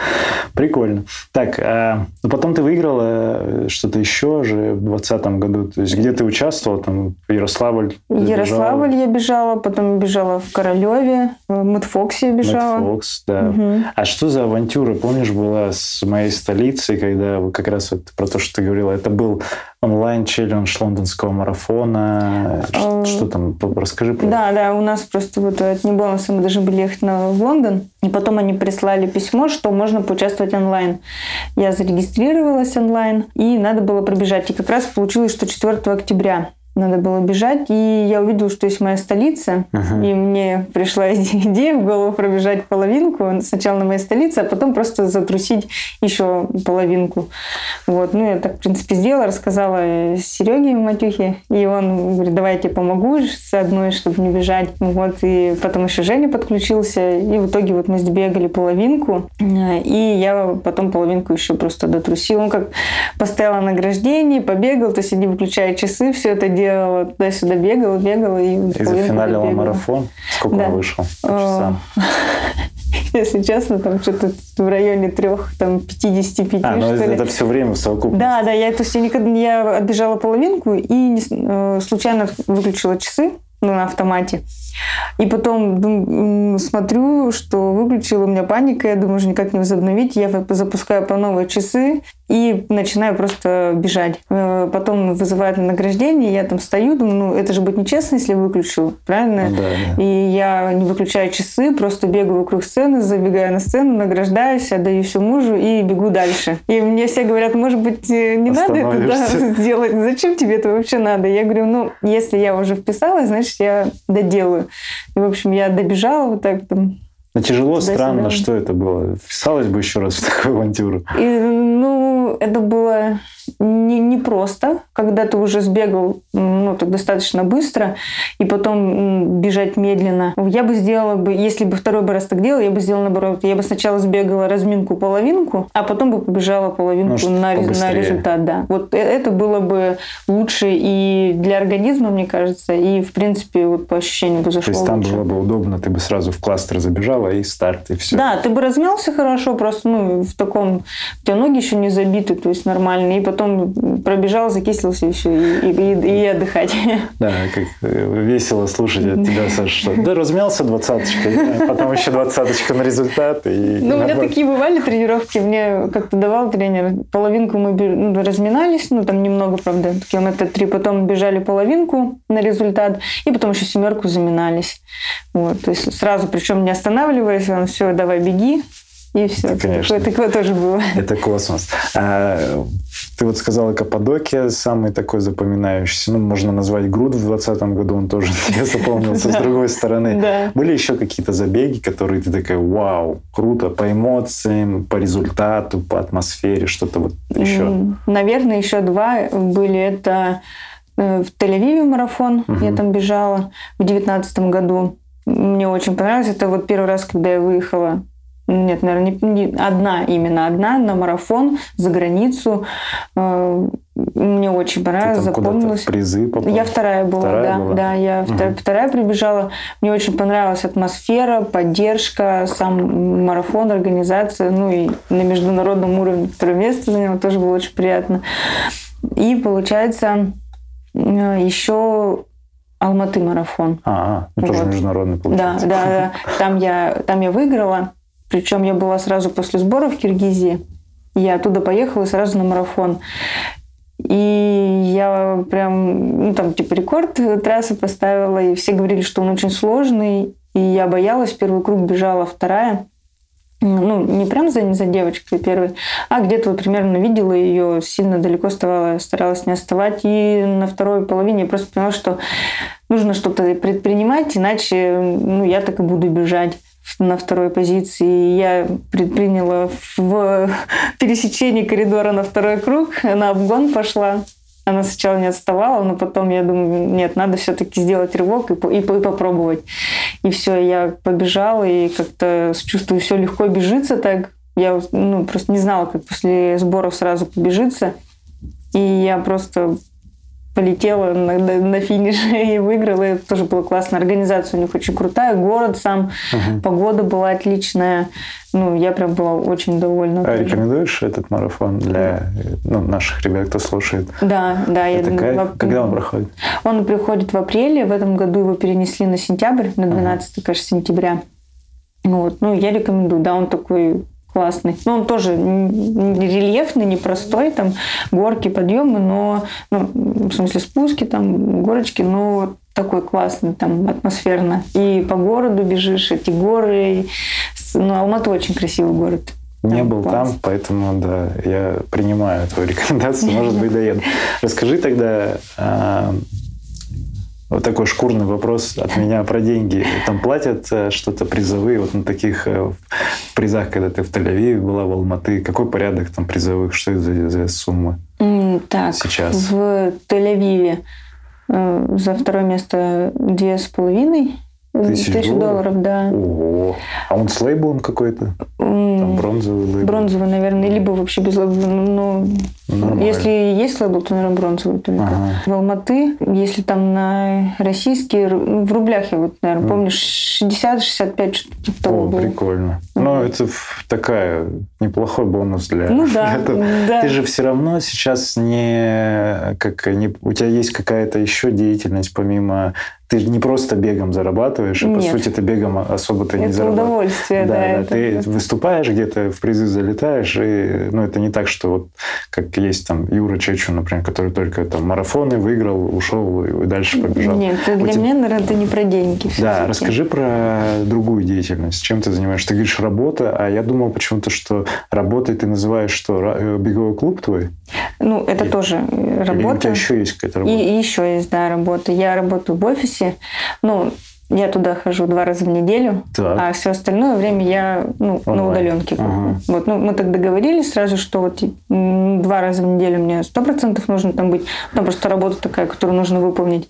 Прикольно. Так, а, ну потом ты выиграла э, что-то еще же в 2020 году. То есть где ты участвовала? Там Ярославль? Ярославль я бежала, потом бежала в Королеве, в Мэтфоксе бежала. Мэтфокс, да. Угу. А что за авантюра, помнишь, была с моей столицей, когда вы как раз раз вот про то, что ты говорила. Это был онлайн-челлендж лондонского марафона. Что, Э, что там? Расскажи про Да, да, у нас просто вот от Небонуса мы должны были ехать на, в Лондон, и потом они прислали письмо, что можно поучаствовать онлайн. Я зарегистрировалась онлайн, и надо было пробежать. И как раз получилось, что 4 октября надо было бежать, и я увидела, что есть моя столица, Мгм. и мне пришла <laughs> иде- идея в голову пробежать половинку, сначала на моей столице, а потом просто затрусить еще половинку. Вот, ну я так, в принципе, сделала, рассказала Сереге Матюхе, и он говорит, давай я тебе помогу одной, чтобы не бежать. Вот, и потом еще Женя подключился, и в итоге вот мы сбегали половинку, э, и я потом половинку еще просто дотрусила. Ну, как поставила награждение, побегал, то есть не выключая часы, все это делала, туда-сюда бегала, бегала. И И зафиналила добегала. марафон. Сколько Да. он вышел? по часам? <laughs> Если честно, там что-то в районе трех, там 55, А, ну это все время в совокупности. Да, да, я, то есть я никогда я отбежала половинку и не э, случайно выключила часы ну, на автомате. И потом дум- смотрю, что выключила, у меня паника, я думаю, уже никак не возобновить. Я запускаю по новые часы и начинаю просто бежать. Э, Потом вызывают на награждение, я там стою, думаю, ну это же будет нечестно, если выключу, правильно? Да, да. И я не выключаю часы, просто бегаю вокруг сцены, забегаю на сцену, награждаюсь, отдаю все мужу и бегу дальше. И мне все говорят, может быть, э, не надо это да, делать, зачем тебе это вообще надо? Я говорю, ну, если я уже вписалась, значит, я доделаю. И, в общем, я добежала вот так там. Но тяжело, Туда-сюда. странно, что это было. Вписалась бы еще раз в такую авантюру. И, ну, это было не, не просто, когда ты уже сбегал ну, так достаточно быстро, и потом бежать медленно. Я бы сделала бы, если бы второй бы раз так делала, я бы сделала наоборот. Я бы сначала сбегала разминку половинку, а потом бы побежала половинку Ну, на, на результат. Да. Вот э- это было бы лучше и для организма, мне кажется, и, в принципе, вот по ощущению бы То зашло есть там лучше. было бы удобно, ты бы сразу в кластер забежала и старт, и все. Да, ты бы размялся хорошо, просто ну, в таком... У тебя ноги еще не забиты, то есть нормально. И потом пробежал, закислился и все, и, и- и отдыхать. <laughs> Да, как весело слушать от тебя, Саша, что да, размялся двадцаточкой, а потом еще двадцаточка на результат. И Ну, у меня такие бывали тренировки, мне как-то давал тренер. Половинку мы ну, разминались, ну, там немного, правда, километра три, потом бежали половинку на результат, и потом еще семерку заминались. Вот, то есть сразу, причем не останавливаясь, он все, давай беги, и все. Да, конечно. Такое, такое тоже было. Это космос. А, ты вот сказала Каппадокия, самый такой запоминающийся. Ну, можно назвать Груд в 2020 году, он тоже <laughs> мне запомнился. С другой стороны, были еще какие-то забеги, которые ты такая, вау, круто, по эмоциям, по результату, по атмосфере, что-то вот еще. Наверное, еще два были. Это э, в Тель-Авиве марафон. Я там бежала в девятнадцатом году. Мне очень понравилось. Это вот первый раз, когда я выехала. Нет, наверное, не, не- одна, именно одна на марафон за границу. Э, Мне очень понравилось, запомнилось. призы попала? Я вторая была, Вторая да, была? да, я втор- Мгм. вторая прибежала. Мне очень понравилась атмосфера, поддержка, сам марафон, организация, ну и на международном уровне второе место заняла, тоже было очень приятно. И получается э, еще Алматы марафон. А, ну, тоже Вот. международный Да, получается. да, да. Там я, там я выиграла. Причем я была сразу после сбора в Киргизии. Я оттуда поехала сразу на марафон. И я прям, ну там типа рекорд трассы поставила, и все говорили, что он очень сложный. И я боялась, первый круг бежала, вторая. Ну, не прям за, за девочкой первой, а где-то вот примерно видела ее, сильно далеко оставала, старалась не отставать. И на второй половине я просто поняла, что нужно что-то предпринимать, иначе ну, я так и буду бежать на второй позиции. Я предприняла в <laughs> пересечении коридора на второй круг, на обгон пошла. Она сначала не отставала, но потом я думаю, нет, надо все-таки сделать рывок и, и, и попробовать. И все, я побежала, и как-то чувствую, все легко бежится так. Я ну, просто не знала, как после сборов сразу побежится. И я просто полетела на, на- на финиш <laughs> и выиграла. Это тоже была классная организация у них очень крутая. Город сам, Мгм. погода была отличная. Ну, я прям была очень довольна. А рекомендуешь этот марафон для ну, наших ребят, кто слушает? Да, да. я Это думаю, кайф. в- Когда он проходит? Он приходит в апреле. В этом году его перенесли на сентябрь, на 12, кажется, сентября. Вот. Ну, я рекомендую. Да, он такой классный. Ну, он тоже рельефный, непростой, там горки, подъемы, но, ну, в смысле спуски, там горочки, но такой классный, там атмосферно. И по городу бежишь, эти горы. Ну, Алмата очень красивый город. Не был класс. там, поэтому да, я принимаю твою рекомендацию, может быть, доеду. <laughs> Расскажи тогда а, вот такой шкурный вопрос от меня про деньги. Там платят э, что-то призовые вот на таких э, призах, когда ты в Тель-Авиве была, в Алматы. Какой порядок там призовых? Что это за, за суммы так, сейчас? В Тель-Авиве э, за второе место две с половиной Тысяч, Тысяч долларов? долларов, да. Ого. А он с лейблом какой-то? Там бронзовый лейбл? Бронзовый, наверное, либо вообще без лейбла. Ну, Нормально. если есть лейбл, то, наверное, бронзовый только. Ага. В Алматы, если там на российские, ну, в рублях я вот, наверное, помню, 60-65 что-то того О, было. прикольно. Ну, это такая неплохой бонус для ну, да. <laughs> Да. Ты же все равно сейчас не, как, не... У тебя есть какая-то еще деятельность помимо ты же не просто бегом зарабатываешь, и, по сути, ты бегом особо ты не зарабатываешь. удовольствие, да. да, это... Ты выступаешь где-то, в призы залетаешь, и ну, это не так, что вот как есть там Юра Чечу, например, который только там марафоны выиграл, ушел и дальше побежал. Нет, для тебя... меня, наверное, это не про деньги. Да, расскажи про другую деятельность. Чем ты занимаешься? Ты говоришь работа, а я думал почему-то, что работой ты называешь что, э, беговой клуб твой? Ну, это и... тоже работа. Или у тебя еще есть какая-то работа? И, еще есть, да, работа. Я работаю в офисе, офисе. Ну, я туда хожу два раза в неделю, так. а все остальное время я ну, на удаленке. Ага. Вот, ну, мы так договорились сразу, что вот два раза в неделю мне сто процентов нужно там быть. Там просто работа такая, которую нужно выполнить.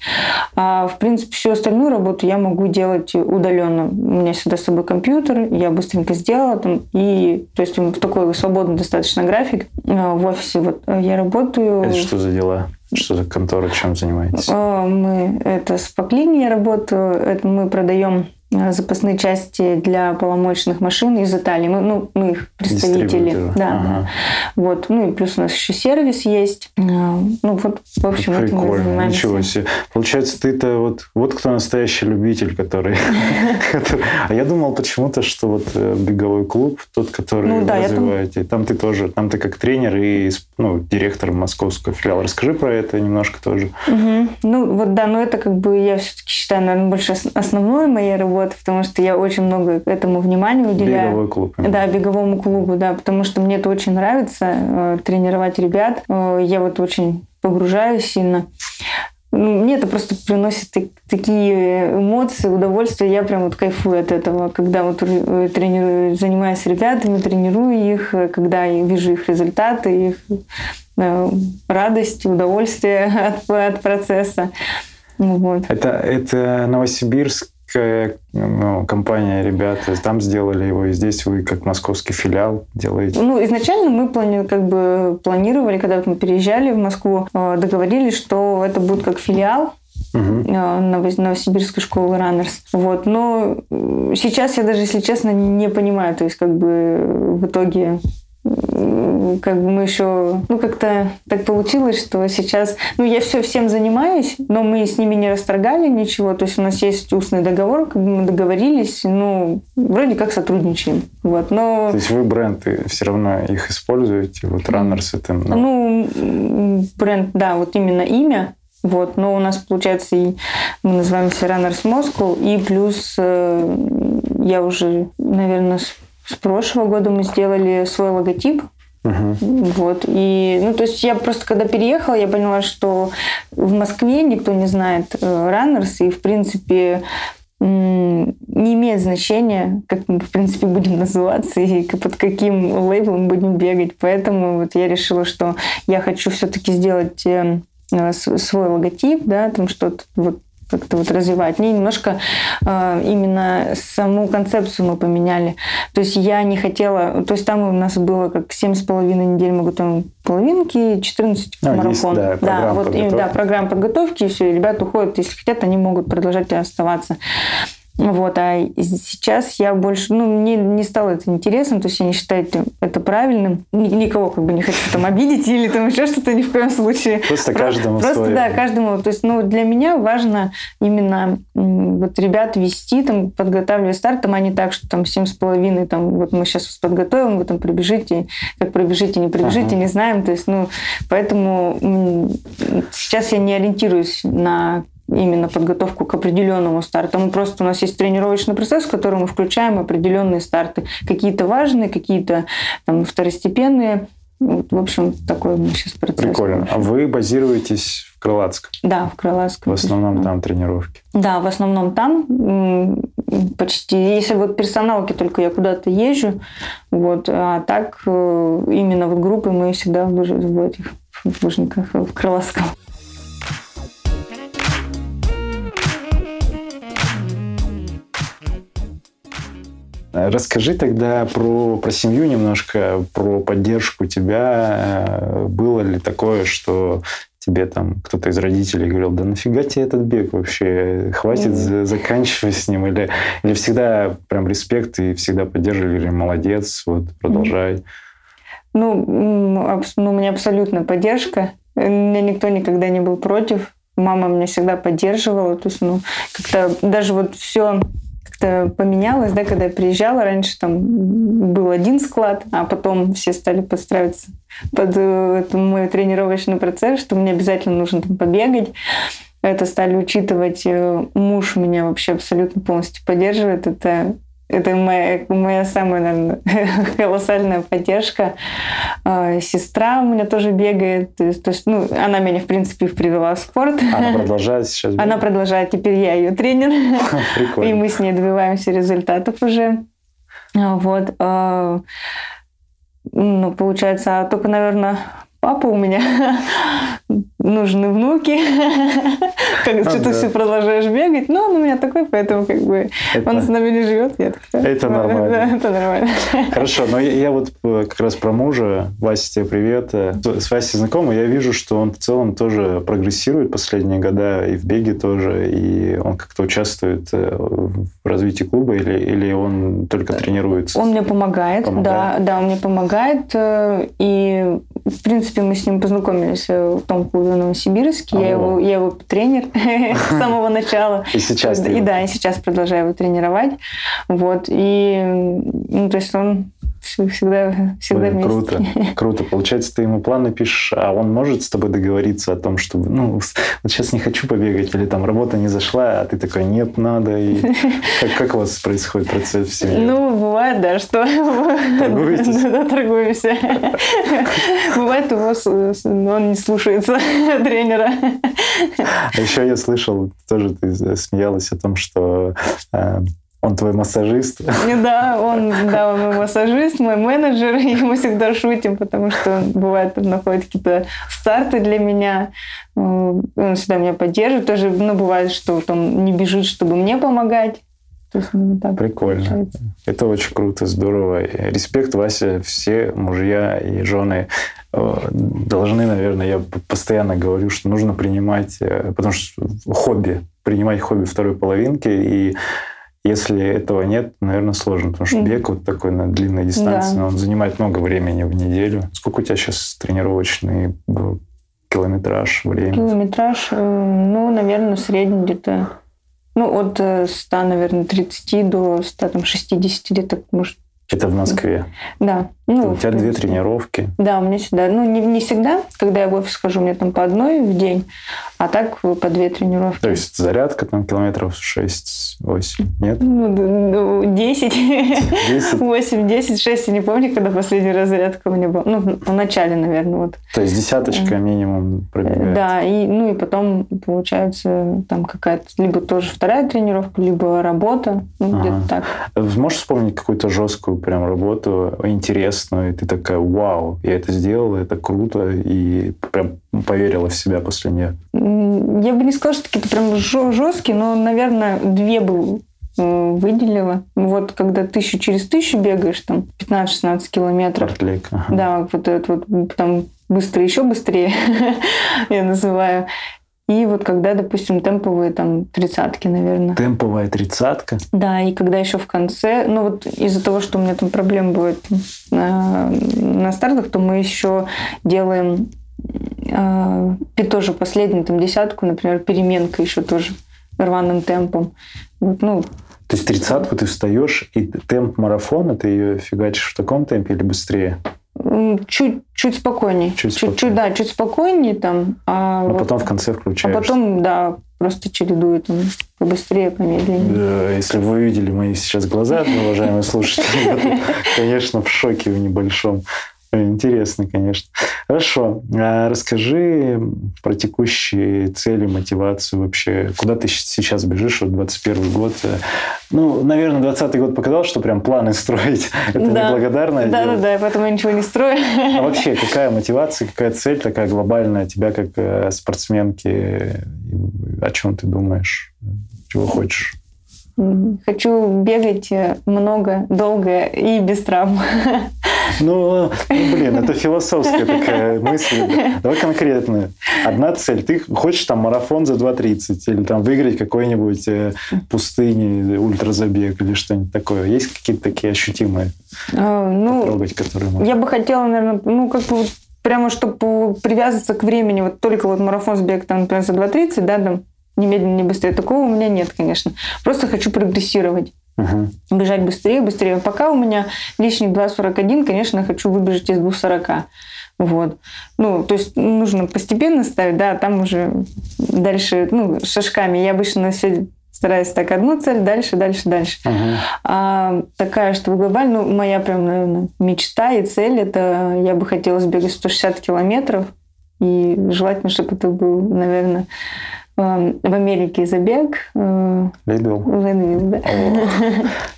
А в принципе всю остальную работу я могу делать удаленно. У меня всегда с собой компьютер, я быстренько сделала там и то есть такой свободный достаточно график а, в офисе. Вот я работаю. Это что за дела? Что за контора, чем занимаетесь? Мы, это с Поклин я это мы продаем запасные части для поломочных машин из Италии. Мы, ну, мы их представители. Да, ага. да. Вот. Ну и плюс у нас еще сервис есть. Э, ну вот, в общем, Прикольно. этим мы занимаемся. Ничего себе. Получается, ты-то вот, вот кто настоящий любитель, <laughs> который... А я думал почему-то, что вот э, беговой клуб, тот, который ну развиваете, там ты тоже, там ты как тренер и ну, директор московского филиала. Расскажи про это немножко тоже. Ну вот да, но это как бы я все-таки считаю, наверное, больше основной моей работой вот, потому что я очень много этому внимания уделяю. Беговой клуб. Да, беговому клубу, да, потому что мне это очень нравится, э, тренировать ребят. Э, я вот очень погружаюсь сильно. Ну, мне это просто приносит такие эмоции, удовольствие. Я прям вот кайфую от этого, когда вот э, тренирую, занимаюсь с ребятами, тренирую их, когда я вижу их результаты, их радость, удовольствие <laughs> от, от процесса. Вот. Это, это Новосибирск ну, компания, ребята, там сделали его, и здесь вы как московский филиал делаете? Ну, изначально мы плани, как бы планировали, когда вот мы переезжали в Москву, э, договорились, что это будет как филиал, угу. Новосибирской школы Runners. Вот. Но сейчас я даже, если честно, не понимаю, то есть как бы в итоге как бы мы еще, ну, как-то так получилось, что сейчас, ну, я все всем занимаюсь, но мы с ними не расторгали ничего, то есть у нас есть устный договор, как бы мы договорились, ну, вроде как сотрудничаем, вот, но... То есть вы бренды все равно их используете, вот Runners это... Ну, ну бренд, да, вот именно имя, вот, но у нас получается и мы называемся Runners Moscow, и плюс э, я уже, наверное, с прошлого года мы сделали свой логотип. Uh-huh. Вот. И, ну, то есть я просто, когда переехала, я поняла, что в Москве никто не знает э, Runners, и, в принципе, не имеет значения, как мы, в принципе, будем называться и под каким лейблом будем бегать. Поэтому вот я решила, что я хочу все-таки сделать э, свой логотип, да, там что-то вот как-то вот развивать. Не немножко э, именно саму концепцию мы поменяли. То есть я не хотела... То есть там у нас было как семь с половиной недель мы готовим половинки, 14 а, марафон. Есть, да, да, вот, и, да, программа подготовки, и все, и ребята уходят, если хотят, они могут продолжать оставаться. Вот, а сейчас я больше, ну, мне не стало это интересно, то есть я не считаю это, это правильным. Никого как бы не хочу там обидеть <laughs> или там еще что-то ни в коем случае. Просто каждому Просто, свое. да, каждому. То есть, ну, для меня важно именно вот ребят вести, там, подготавливать старт, там, а не так, что там семь с половиной, там, вот мы сейчас вас подготовим, вы там пробежите, как пробежите, не пробежите, ага. не знаем. То есть, ну, поэтому сейчас я не ориентируюсь на именно подготовку к определенному старту. Мы просто у нас есть тренировочный процесс, в который мы включаем определенные старты. Какие-то важные, какие-то там, второстепенные. Вот, в общем, такой мы сейчас процесс. Прикольно. А вы базируетесь в Крылатском? Да, в Крылатском. В основном там тренировки? Да, в основном там почти. Если вот персоналки только я куда-то езжу, вот, а так э, именно вот группы мы всегда в, в этих в Лужниках, в Крылатском. Расскажи тогда про, про семью немножко, про поддержку тебя. Э, было ли такое, что тебе там кто-то из родителей говорил, да нафига тебе этот бег вообще, хватит, mm. заканчивай с ним, или, или всегда прям респект и всегда поддерживали, или молодец, вот, продолжай. Mm. Ну, ну, у меня абсолютно поддержка, у меня никто никогда не был против, мама меня всегда поддерживала, то есть, ну, как-то даже вот все как-то поменялось, да, когда я приезжала, раньше там был один склад, а потом все стали подстраиваться под э, этот мой тренировочный процесс, что мне обязательно нужно там побегать. Это стали учитывать. Э, муж меня вообще абсолютно полностью поддерживает. Это это моя, моя самая, наверное, <laughs> колоссальная поддержка. А, сестра у меня тоже бегает. То есть, то есть, ну, она меня, в принципе, привела в спорт. Она <laughs> продолжает сейчас бегать? Она продолжает. Теперь я ее тренер. <laughs> Прикольно. И мы с ней добиваемся результатов уже. Вот. А, ну, получается, а только, наверное, папа у меня, нужны внуки, <laughs> как что ты все продолжаешь бегать. Но он у меня такой, поэтому как бы он с нами не живет. <laughs> Это нормально. это <laughs> нормально. Хорошо, но я, вот э, как раз про мужа. Вася, тебе привет. Э, с Васей знакомый, я вижу, что он в целом тоже прогрессирует последние года и в беге тоже, и он как-то участвует э, в развитии клуба или, или он только тренируется? Он мне помогает, помогает, да, да, он мне помогает. И, в принципе, мы с ним познакомились в том клубе в Новосибирске. Я его, я его тренер <laughs> с самого начала. И сейчас И да, и сейчас продолжаю его тренировать. Вот. И, ну, то есть он всегда, всегда Блин, вместе. Круто, <laughs> круто. Получается, ты ему планы пишешь, а он может с тобой договориться о том, чтобы, ну, вот сейчас не хочу побегать, или там работа не зашла, а ты такой, нет, надо. И <laughs> как, как у вас происходит процесс в семье? Ну, бывает, да, что... <laughs> Торгуетесь? Да, торгуемся. Бывает, его он не слушается тренера. А еще я слышал, тоже ты смеялась о том, что э, он твой массажист? Да, он, да, он мой массажист, мой менеджер, и мы всегда шутим, потому что он бывает там находит какие-то старты для меня, он всегда меня поддерживает. Тоже, ну, бывает, что вот он не бежит, чтобы мне помогать. То есть, ну, так Прикольно. Получается. Это очень круто, здорово. Респект, Вася, все мужья и жены э, должны, наверное, я постоянно говорю, что нужно принимать, э, потому что хобби, принимать хобби второй половинки и если этого нет, наверное, сложно, потому что бег вот такой на длинной дистанции, да. он занимает много времени в неделю. Сколько у тебя сейчас тренировочный километраж, время? Километраж, э, ну, наверное, средний где-то, ну, от 100, э, наверное, 30 до 160 где-то, может, это в Москве? Да. Ну, у тебя две тренировки? Да, у меня всегда. Ну, не, не всегда, когда я в офис хожу, у меня там по одной в день, а так по две тренировки. То есть зарядка там километров 6-8, нет? Ну, 10. 10? 8, 10, 6, я не помню, когда последний раз зарядка у меня была. Ну, в начале, наверное, вот. То есть десяточка минимум пробегает? Да, и, ну и потом получается там какая-то либо тоже вторая тренировка, либо работа, ну, ага. где-то так. Можешь вспомнить какую-то жесткую прям работу, интересную, и ты такая, вау, я это сделала, это круто, и прям поверила в себя после нее? Я бы не сказала, что какие-то прям жесткие, но, наверное, две бы э, выделила. Вот когда тысячу через тысячу бегаешь, там 15-16 километров. Портлейк, ага. Да, вот это вот там быстро, еще быстрее, <laughs> я называю. И вот когда, допустим, темповые там тридцатки, наверное. Темповая тридцатка? Да, и когда еще в конце, ну вот из-за того, что у меня там проблем будет на, на стартах, то мы еще делаем э, тоже последнюю там десятку, например, переменка еще тоже рваным темпом. Вот, ну, то есть тридцатку ты встаешь, и темп марафона, ты ее фигачишь в таком темпе или быстрее? Чуть, чуть спокойнее. Чуть, чуть, чуть, да, чуть спокойнее там. А Но вот, потом в конце включаешь. А потом, да, просто чередую там побыстрее, помедленнее. Да, если вы видели мои сейчас глаза, уважаемые слушатели, <laughs> конечно, в шоке в небольшом. Интересно, конечно. Хорошо. А расскажи про текущие цели, мотивацию вообще. Куда ты сейчас бежишь? Вот 21 год. Ну, наверное, 20 год показал, что прям планы <laughs> строить – это да. неблагодарное да, дело. Да, да, да, поэтому я ничего не строю. А вообще, какая мотивация, какая цель такая глобальная тебя как э, спортсменки? О чем ты думаешь? Чего хочешь? Хочу бегать э, много, долго и без травм. <laughs> Ну, ну, блин, это философская <laughs> такая мысль. Давай конкретно. Одна цель. Ты хочешь там марафон за 2.30 или там выиграть какой-нибудь э, пустыни, ультразабег или что-нибудь такое. Есть какие-то такие ощутимые а, ну, потрогать, которые можно? Я бы хотела, наверное, ну, как бы прямо чтобы привязываться к времени, вот только вот марафон сбег там, например, за 2.30, да, там, немедленно, не быстрее. Такого у меня нет, конечно. Просто хочу прогрессировать. Угу. Бежать быстрее, быстрее. Пока у меня лишний 2.41, конечно, хочу выбежать из 2.40. Вот. Ну, то есть нужно постепенно ставить, да, там уже дальше, ну, шажками. Я обычно все стараюсь так одну цель, дальше, дальше, дальше. Uh-huh. А, такая, что глобально, ну, моя прям, наверное, мечта и цель, это я бы хотела сбегать 160 километров, и желательно, чтобы это был, наверное, в Америке забег. Лидл? Leadville, да.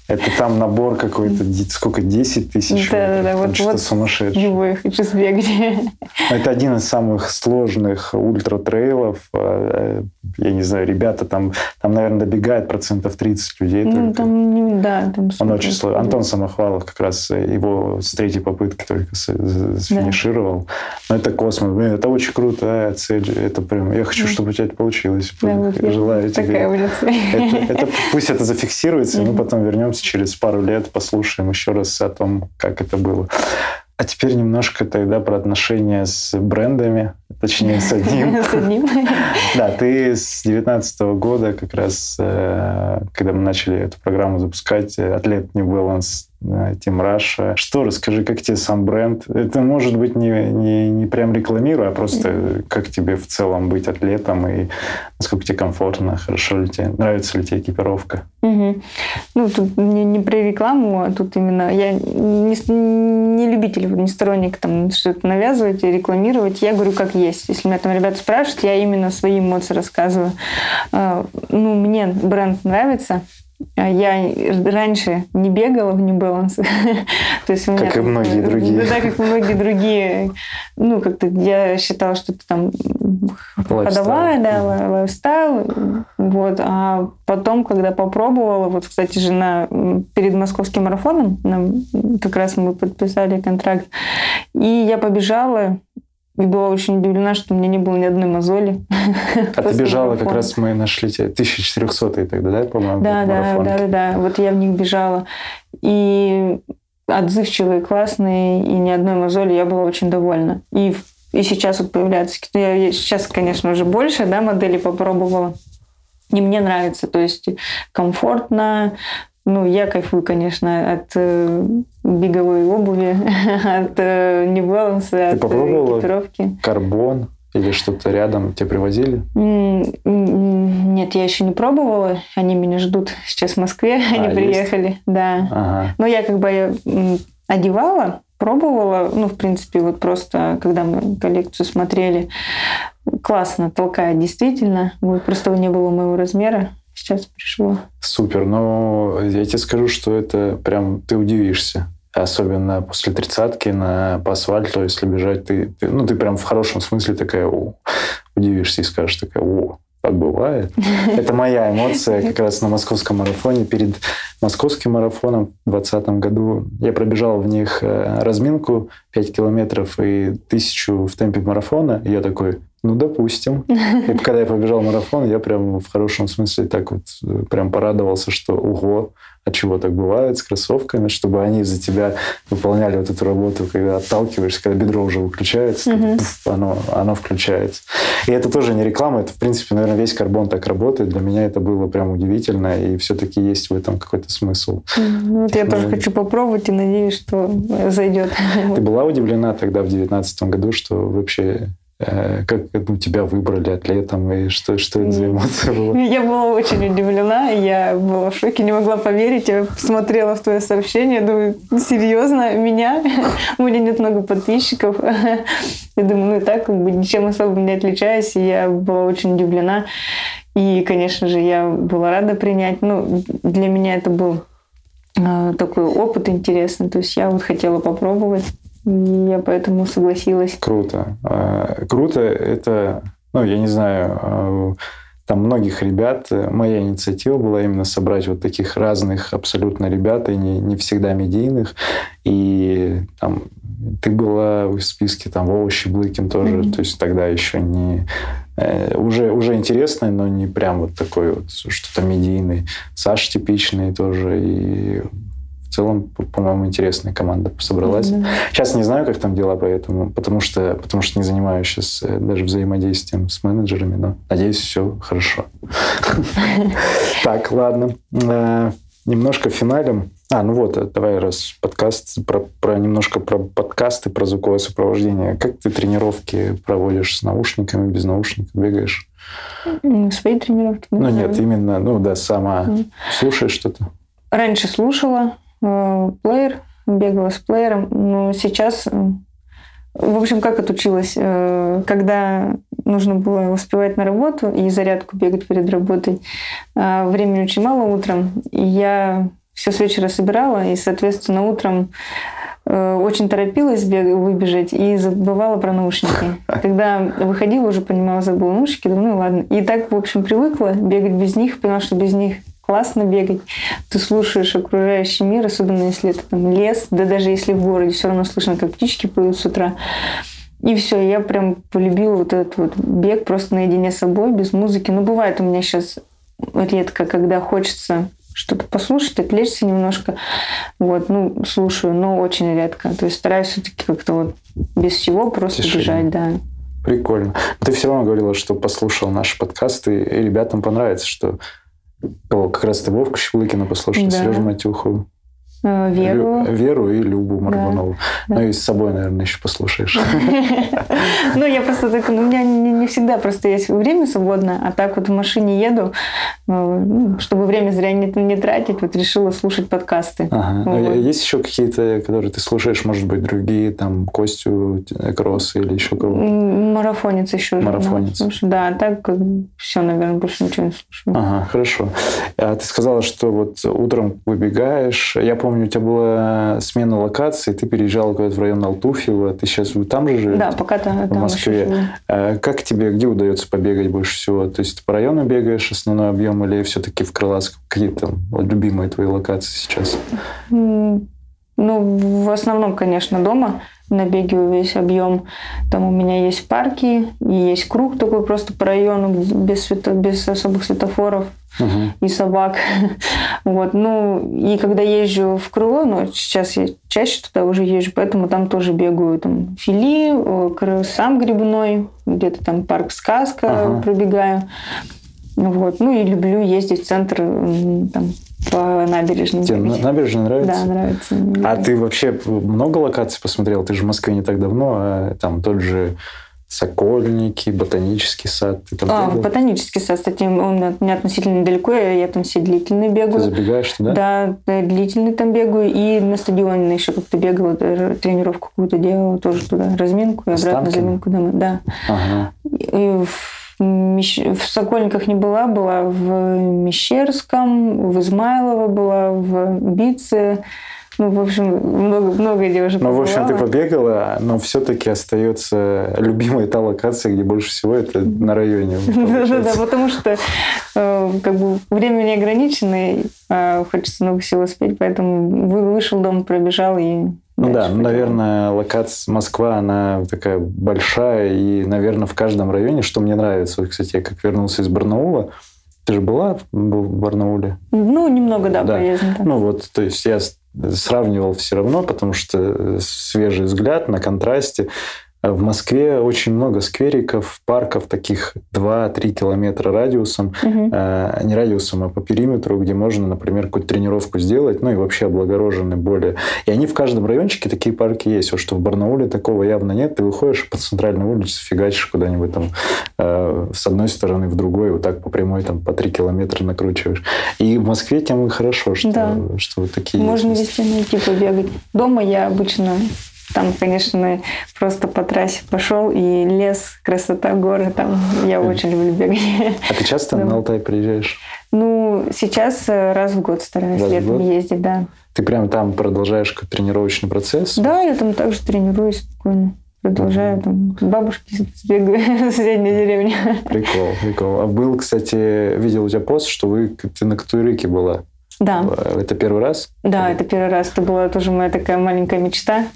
Это там набор какой-то, сколько, 10 тысяч? Да, да, да. Вот, что вот сумасшедшее. Его хочу сбегать. Это один из самых сложных ультра-трейлов. А, э, я не знаю, ребята там, там наверное, добегает процентов 30 людей. Ну, только. там, да. Там Он очень сложный. Антон Самохвалов как раз э, его с третьей попытки только сфинишировал. Да. Но это космос. Блин, это очень круто. А, цель. Это прям... Я хочу, чтобы у тебя это получилось. Да, Желаю тебе. Такая это, это, Пусть это зафиксируется, и мы потом вернемся через пару лет послушаем еще раз о том, как это было. А теперь немножко тогда про отношения с брендами, точнее с одним. <laughs> С одним. Да, ты с 2019 года как раз, э, когда мы начали эту программу запускать, э, атлет New Balance Team Russia. Что, расскажи, как тебе сам бренд? Это может быть не, не, не прям рекламируя, а просто как тебе в целом быть атлетом и насколько тебе комфортно, хорошо ли тебе, нравится ли тебе экипировка? Угу. Ну, тут не, не про рекламу, а тут именно я не, не любитель, не сторонник там что-то навязывать и рекламировать. Я говорю, как есть. Если меня там ребята спрашивают, я именно свои эмоции рассказываю. А, ну, мне бренд нравится, я раньше не бегала в New Balance. <laughs> То есть у меня, как и многие <laughs> другие. Да, как и многие другие. Ну, как-то я считала, что это там ходовая, да, лайфстайл. Вот. А потом, когда попробовала, вот, кстати, жена перед московским марафоном, нам, как раз мы подписали контракт, и я побежала, и была очень удивлена, что у меня не было ни одной мозоли. <laughs> А ты бежала, как раз мы нашли тебя, 1400 тогда, да, по-моему? Да, да, да, да, да. Вот я в них бежала. И отзывчивые, классные, и ни одной мозоли, я была очень довольна. И, и сейчас вот появляются... Я сейчас, конечно, уже больше да, модели попробовала. И мне нравится, то есть комфортно, ну, я кайфую, конечно, от э, беговой обуви, <laughs> от э, New Balance, Ты от попробовала экипировки. карбон или что-то рядом тебе привозили? Нет, я еще не пробовала. Они меня ждут сейчас в Москве. <laughs> А, Они приехали, есть? да. Ага. Но я как бы одевала, пробовала. Ну, в принципе, вот просто, когда мы коллекцию смотрели, классно толкает, действительно. Вот просто не было моего размера сейчас пришло. Супер. Но я тебе скажу, что это прям ты удивишься. Особенно после тридцатки на, по асфальту, если бежать, ты, ты, ну, ты прям в хорошем смысле такая, о, удивишься и скажешь такая, о, так бывает. <laughs> Это моя эмоция как раз на московском марафоне. Перед московским марафоном в 2020 году я пробежал в них э, разминку 5 километров и тысячу в темпе марафона. И я такой, Ну, допустим. И <laughs> когда я побежал марафон, я прям в хорошем смысле так вот э, прям порадовался, что ого, а чего так бывает с кроссовками, чтобы они за тебя выполняли вот эту работу, когда отталкиваешься, когда бедро уже выключается, угу. пфф, <laughs> оно, оно включается. И это тоже не реклама, это, в принципе, наверное, весь карбон так работает. Для меня это было прям удивительно, и все-таки есть в этом какой-то смысл. Ну, вот я тоже хочу попробовать и надеюсь, что зайдет. Ты была удивлена тогда в 2019 году, что вообще Э, как ну, тебя выбрали атлетом и что, что это за эмоция была? <laughs> Я была очень удивлена, я была в шоке, не могла поверить. Я смотрела в твое сообщение, думаю, серьезно, меня? <laughs> У меня нет много подписчиков. <laughs> Я думаю, ну и так как бы ничем особо не отличаюсь, и я была очень удивлена. И, конечно же, я была рада принять. Ну, для меня это был э, такой опыт интересный. То есть я вот хотела попробовать. Я поэтому согласилась. Круто. А, круто это, ну, я не знаю, а, там многих ребят, моя инициатива была именно собрать вот таких разных абсолютно ребят, и не, не всегда медийных. И там ты была в списке там Вова Щеблыкин тоже, mm-hmm. то есть тогда еще не э, уже уже интересный, но не прям вот такой вот что-то медийный. Саша типичный тоже и в целом, по-моему, интересная команда собралась. Mm-hmm. Сейчас не знаю, как там дела, поэтому, потому что, потому что не занимаюсь сейчас э, даже взаимодействием с менеджерами, но надеюсь, все хорошо. <laughs> Так, ладно. Э, немножко финалем. А, ну вот, э, давай раз подкаст про, про немножко про подкасты, про звуковое сопровождение. Как ты тренировки проводишь с наушниками, без наушников, бегаешь? Свои тренировки? Ну нет, именно, ну да, сама слушаешь что-то? Раньше слушала, плеер, бегала с плеером, но сейчас, э, в общем, как отучилась, э, когда нужно было успевать на работу и зарядку бегать перед работой, времени очень мало утром, и я все с вечера собирала, и, соответственно, утром очень торопилась бег, выбежать и забывала про наушники. <laughs> Когда выходила, уже понимала, забыла наушники, думаю, ну ладно. И так, в общем, привыкла бегать без них, поняла, что без них классно бегать. Ты слушаешь окружающий мир, особенно если это там лес, да даже если в городе, все равно слышно, как птички поют с утра. И все, я прям полюбила вот этот вот бег просто наедине с собой, без музыки. Ну, бывает у меня сейчас редко, когда хочется что-то послушать, отвлечься немножко. Вот, ну, слушаю, но очень редко. То есть стараюсь все-таки как-то вот без всего просто Тишина. бежать, да. Прикольно. Ты все равно говорила, что послушал наши подкасты, и ребятам понравится, что о, как раз ты Вовку Щеплыкина послушал, да. Сережу Матюху. Э, Веру. Лю, Веру и Любу Маргунову. Да, ну и с собой, наверное, еще послушаешь. <laughs> Ну, я просто так, ну, у меня не всегда просто есть время свободное, а так вот в машине еду, ну, чтобы время зря не, тратить, вот решила слушать подкасты. Ага. А. Есть еще какие-то, которые ты слушаешь, может быть, другие, там, Костю, Кросса или еще кого-то? Марафонец еще. Марафонец. Да, так все, наверное, больше ничего не слушаю. Ага, хорошо. А ты сказала, что вот утром выбегаешь. Я помню, помню, у тебя была смена локации, ты переезжала куда-то в район Алтуфьева, ты сейчас там же живешь? Да, пока там, в Москве. А как тебе, где удается побегать больше всего? То есть ты по району бегаешь основной объем или все-таки в Крылатском? Какие там любимые твои локации сейчас? Ну, в основном, конечно, дома набегиваю весь объем. Там у меня есть парки, и есть круг такой просто по району без, свето, без особых светофоров угу. и собак. <laughs> вот. Ну, и когда езжу в крыло, ну, сейчас я чаще туда уже езжу, поэтому там тоже бегаю. Там фили, сам грибной, где-то там парк Сказка ага. пробегаю. Вот. Ну и люблю ездить в центр там, по набережной. Тебе на, набережная нравится? Да, нравится. А ты вообще много локаций посмотрел? Ты же в Москве не так давно, а там тот же Сокольники, ботанический сад. Ты там а, ботанический сад, кстати, он от меня относительно недалеко, я, там все длительные бегаю. Ты забегаешь туда? Да, да длительный там бегаю. И на стадионе еще как-то бегала, тренировку какую-то делала тоже туда, разминку и обратно заминку домой. Да. Ага. И в, в Сокольниках не была, была в Мещерском, в Измайлово была, в Бице, ну, в общем, много, много уже Ну, в общем, ты побегала, но все-таки остается любимая та локация, где больше всего это на районе. <laughs> Да-да-да, потому что э, как бы время не ограничено, а хочется много всего успеть, поэтому вышел дом, пробежал и Ну да, ну, наверное, локация Москва, она такая большая, и, наверное, в каждом районе, что мне нравится. Вот, кстати, я как вернулся из Барнаула, ты же была в Барнауле? Ну, немного, да, Да. поездим. там. Ну вот, то есть я сравнивал все равно, потому что э, свежий взгляд на контрасте. В Москве очень много сквериков, парков таких 2-3 километра радиусом. Мгм. Э, не радиусом, а по периметру, где можно, например, какую-то тренировку сделать, ну и вообще облагорожены более. И они в каждом райончике такие парки есть. Вот что в Барнауле такого явно нет. Ты выходишь по центральной улице, фигачишь куда-нибудь там э, с одной стороны в другой, вот так по прямой там по 3 километра накручиваешь. И в Москве тем и хорошо, что, Да. что вот такие Можно есть. везде найти, побегать. Дома я обычно там, конечно, просто по трассе пошел, и лес, красота, горы, там я очень люблю бегать. А ты часто на Алтай приезжаешь? Ну, сейчас э, раз в год стараюсь Раз летом год? ездить, да. Ты прям там продолжаешь тренировочный процесс? Да, я там также тренируюсь спокойно. Продолжаю там к бабушке сбегаю <laughs> в соседней деревне. Прикол, прикол. А был, кстати, видел у тебя пост, что вы, ты на Катуйрыке была. Да, Это первый раз? да, это первый раз. Это была тоже моя такая маленькая мечта.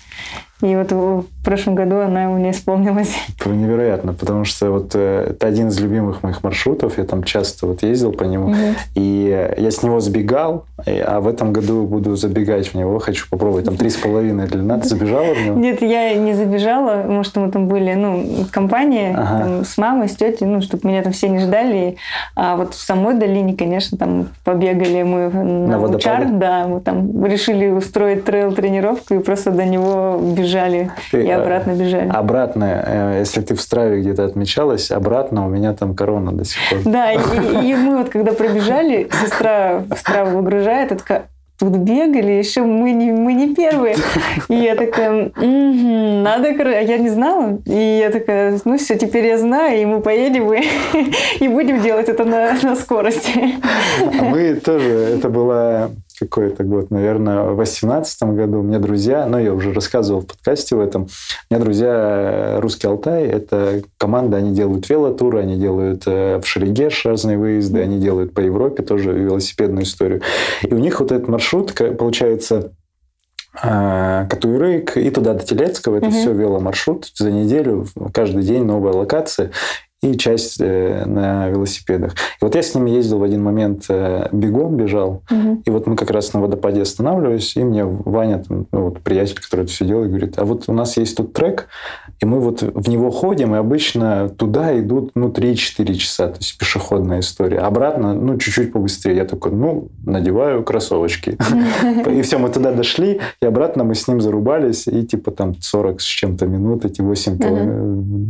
И вот в прошлом году она у меня исполнилась. Невероятно, потому что вот э, это один из любимых моих маршрутов. Я там часто вот ездил по нему. Мгм. И я с него сбегал, а в этом году буду забегать в него. Хочу попробовать. Там три с половиной длина. Ты забежала в него? Нет, я не забежала, что мы там были, ну, компания Ага. там, с мамой, с тетей, ну, чтобы меня там все не ждали. А вот в самой долине, конечно, там побегали мы на, На водопаде? да, мы там решили устроить трейл-тренировку и просто до него бежали Ты, и э, обратно бежали. Обратно, э, если ты в Страве где-то отмечалась, обратно у меня там корона до сих пор. Да, и, и мы вот когда пробежали, сестра в страву выгружает, и такая, тут бегали, еще мы не, мы не первые. И я такая, «Мгм, надо, кор-». А я не знала. И я такая, ну все, теперь я знаю, и мы поедем и, и будем делать это на, на скорости. А мы тоже, это было какой-то год, наверное, в 18 году. У меня друзья, ну, я уже рассказывал в подкасте в этом, у меня друзья э, «Русский Алтай», это команда, они делают велотуры, они делают э, в Шерегеш разные выезды, они делают по Европе тоже велосипедную историю. И у них вот этот маршрут, получается, э, Катуйрык и туда до Телецкого. Это Мгм. все веломаршрут за неделю, каждый день новая локация и часть э, на велосипедах. И вот я с ними ездил в один момент э, бегом, бежал, и вот мы как раз на водопаде останавливались, и мне Ваня, там, ну, вот приятель, который это все делает, говорит, а вот у нас есть тут трек, и мы вот в него ходим, и обычно туда идут, ну, 3-4 часа, то есть пешеходная история. Обратно, ну, чуть-чуть побыстрее. Я такой, ну, надеваю кроссовочки. <laughs> И все, мы туда дошли, и обратно мы с ним зарубались, и типа там 40 с чем-то минут, эти 8 километров,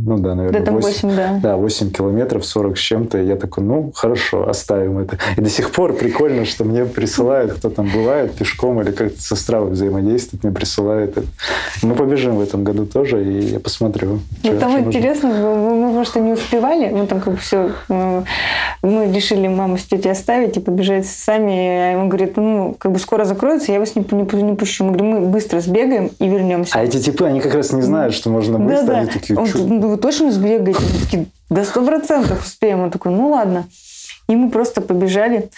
ну да, наверное, Да, там 8, да. Да, 8 километров, 40 с чем-то. И я такой, ну, хорошо, оставим это. И до сих пор прикольно, что мне присылают, кто там бывает, пешком или как-то со Стравой взаимодействует, мне присылают это. Мы побежим в этом году тоже, и я посмотрю. Ну, чё- там интересно, мы, мы просто не успевали, мы там как бы все, мы решили маму с тетей оставить и побежать сами. А он говорит, ну, как бы скоро закроется, я вас не, не, не пущу. Мы говорим, мы быстро сбегаем и вернемся. А эти типы, они как раз не знают, что можно да, быстро. да. Они такие, Он, ну, вы точно сбегаете? Да сто процентов успеем. Он такой, ну ладно. И мы просто побежали.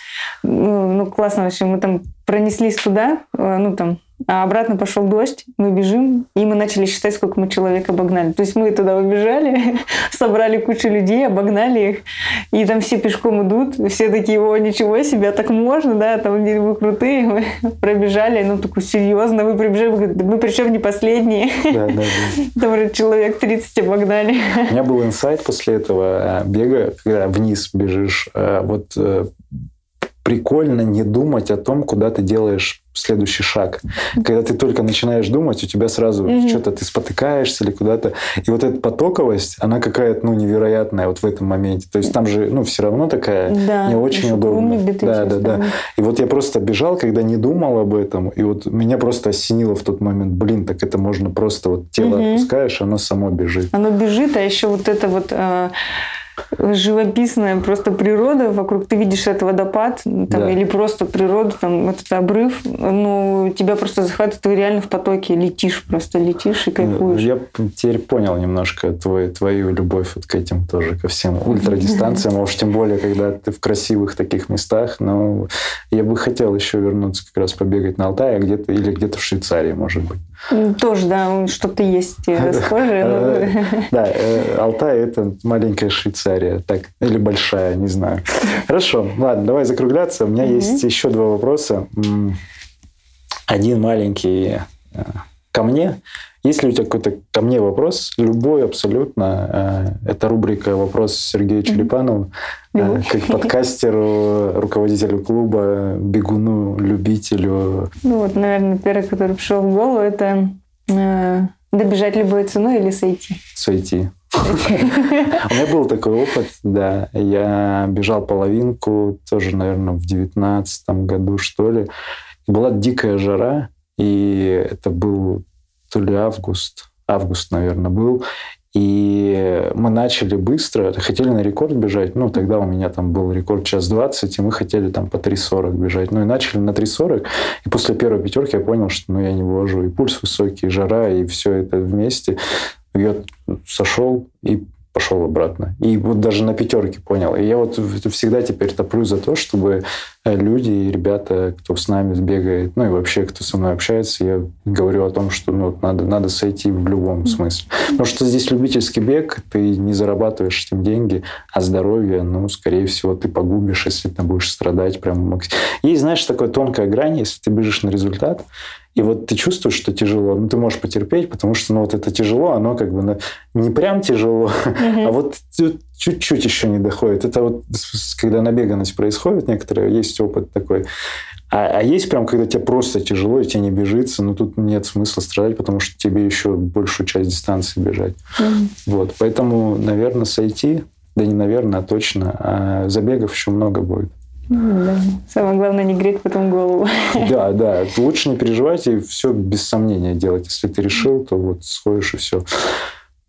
Ну, ну, классно вообще. Мы там пронеслись туда, э, ну там, а обратно пошел дождь, мы бежим, и мы начали считать, сколько мы человек обогнали. То есть мы туда побежали, <laughs> собрали кучу людей, обогнали их, и там все пешком идут, все такие, о, ничего себе, так можно, да, там вы крутые, мы <laughs> пробежали, ну, такой, серьезно, вы прибежали, мы, говорим, «Да мы причем не последние, Да, да, да. <laughs> там уже человек 30 обогнали. У меня был инсайт после этого э, бега, когда вниз бежишь. э, Вот э, прикольно не думать о том, куда ты делаешь следующий шаг. Когда ты только начинаешь думать, у тебя сразу Мгм. что-то ты спотыкаешься или куда-то. И вот эта потоковость, она какая-то ну, невероятная вот в этом моменте. То есть там же ну, все равно такая Да, не очень удобно. умник Да, да, да. И вот я просто бежал, когда не думал об этом, и вот меня просто осенило в тот момент, блин, так это можно просто вот тело Мгм. отпускаешь, оно само бежит. Оно бежит, а еще вот это вот э, живописная просто природа вокруг. Ты видишь этот водопад там, Да. или просто природу, там этот обрыв, ну тебя просто захватывает, ты реально в потоке летишь, просто летишь и кайфуешь. Я теперь понял немножко твой, твою любовь вот к этим тоже, ко всем ультрадистанциям, <laughs> а уж тем более, когда ты в красивых таких местах, но Я бы хотел еще вернуться как раз побегать на Алтае, а где-то или где-то в Швейцарии, может быть. Тоже, да, что-то есть схожее. Э, <laughs> <laughs> да, э, Алтай — это маленькая Швейцария, так, или большая, не знаю. Хорошо, ладно, давай закругляться. У меня есть еще два вопроса. Один маленький э, ко мне. Если у тебя какой-то ко мне вопрос, любой абсолютно, это рубрика «Вопрос Сергею Черепанову», как подкастеру, руководителю клуба, бегуну, любителю. Ну вот, наверное, первый, который пришел в голову, это добежать любой ценой или сойти? Сойти. У меня был такой опыт, да. Я бежал половинку, тоже, наверное, в девятнадцатом году, что ли. Была дикая жара, и это был то ли август, август, наверное, был. И мы начали быстро, хотели на рекорд бежать. Ну, тогда у меня там был рекорд час 20, и мы хотели там по 3.40 бежать. Ну, и начали на 3.40. И после первой пятерки я понял, что ну, я не вывожу. И пульс высокий, и жара, и все это вместе. Я сошел и пошел обратно. И вот даже на пятерке понял. И я вот всегда теперь топлю за то, чтобы э, люди и ребята, кто с нами бегает, ну и вообще, кто со мной общается, я говорю о том, что ну, надо, надо сойти в любом смысле. Потому что здесь любительский бег, ты не зарабатываешь этим деньги, а здоровье, ну, скорее всего, ты погубишь, если ты будешь страдать прям. Есть, знаешь, такая тонкая грань, если ты бежишь на результат, и вот ты чувствуешь, что тяжело, ну ты можешь потерпеть, потому что ну вот это тяжело, оно как бы не прям тяжело, а вот чуть-чуть еще не доходит. Это вот когда набеганность происходит, некоторые есть опыт такой. А, а есть прям, когда тебе просто тяжело, и тебе не бежится, но тут нет смысла страдать, потому что тебе еще большую часть дистанции бежать. Mm-hmm. Вот, поэтому, наверное, сойти, да не наверное, а точно, а забегов еще много будет. Да. Самое главное не греть потом голову. <laughs> Да, да. Лучше не переживать и все без сомнения делать. Если ты решил, то вот сходишь и все.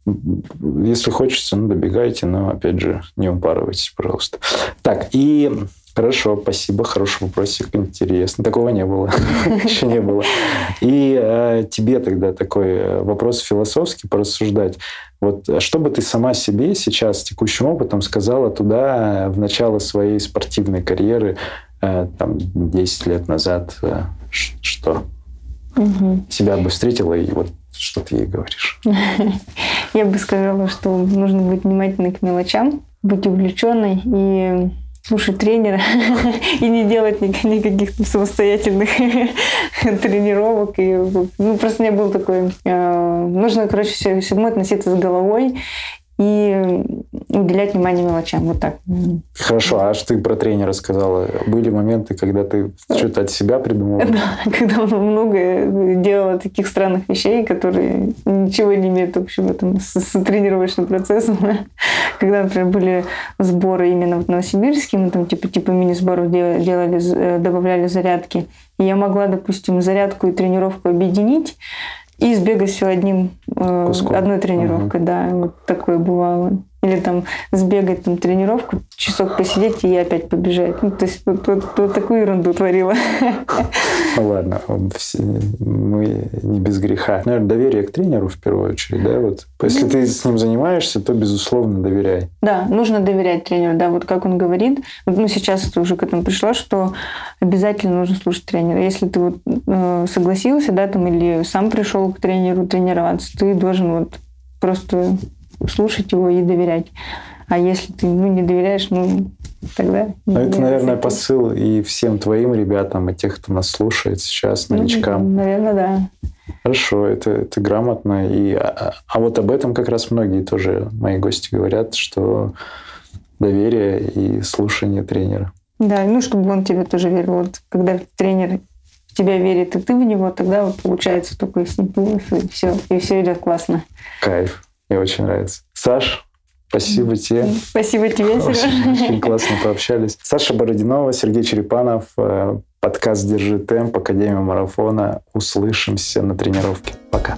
Если хочется, ну, добегайте, но, опять же, не упарывайтесь, пожалуйста. Так, и Хорошо, спасибо, хороший вопросик, интересно. Такого не было, <laughs> еще не было. И э, тебе тогда такой вопрос философский порассуждать. Вот а что бы ты сама себе сейчас текущим опытом сказала туда э, в начало своей спортивной карьеры, э, там, 10 лет назад, э, что? Угу. Себя бы встретила и вот что ты ей говоришь? <laughs> Я бы сказала, что нужно быть внимательной к мелочам, быть увлеченной и слушать тренера <laughs> и не делать никаких самостоятельных <laughs> тренировок. И, ну, просто у меня был такой... Э, нужно, короче, все, всему относиться с головой и уделять внимание мелочам. Вот так. Хорошо, а что ты про тренера сказала? Были моменты, когда ты что-то от себя придумала? <laughs> Да, когда много делала таких странных вещей, которые ничего не имеют общего там, с, с тренировочным процессом. <laughs> Когда, например, были сборы именно в Новосибирске, мы там типа, типа мини-сборов делали, делали, добавляли зарядки. И я могла, допустим, зарядку и тренировку объединить, и сбегать все одним, э, Куском. одной тренировкой, угу. да, вот такое бывало. Или там сбегать там тренировку, часок посидеть и опять побежать. Ну, то есть вот, вот, вот такую ерунду творила. Ну ладно, мы не без греха. Наверное, доверие к тренеру в первую очередь, да? Вот. Если ты с ним занимаешься, то, безусловно, доверяй. Да, нужно доверять тренеру, да, вот как он говорит. Ну, сейчас это уже к этому пришла, что обязательно нужно слушать тренера. Если ты вот э, согласился, да, там, или сам пришел к тренеру тренироваться, ты должен вот просто слушать его и доверять. А если ты ну, не доверяешь, ну, тогда... Ну, это, наверное, посыл и всем твоим ребятам, и тех, кто нас слушает сейчас, ну, новичкам. Ну, наверное, да. Хорошо, это, это грамотно. И, а, а вот об этом как раз многие тоже мои гости говорят, что доверие и слушание тренера. Да, ну, чтобы он тебе тоже верил. Вот когда тренер тебя верит, и ты в него, тогда вот получается такой симпульс, и все, и все идет классно. Кайф. Мне очень нравится. Саш, Спасибо тебе. Спасибо тебе, Сережа. Очень классно пообщались. Саша Бородинова, Сергей Черепанов, э, подкаст «Держи темп», Академия марафона. Услышимся на тренировке. Пока.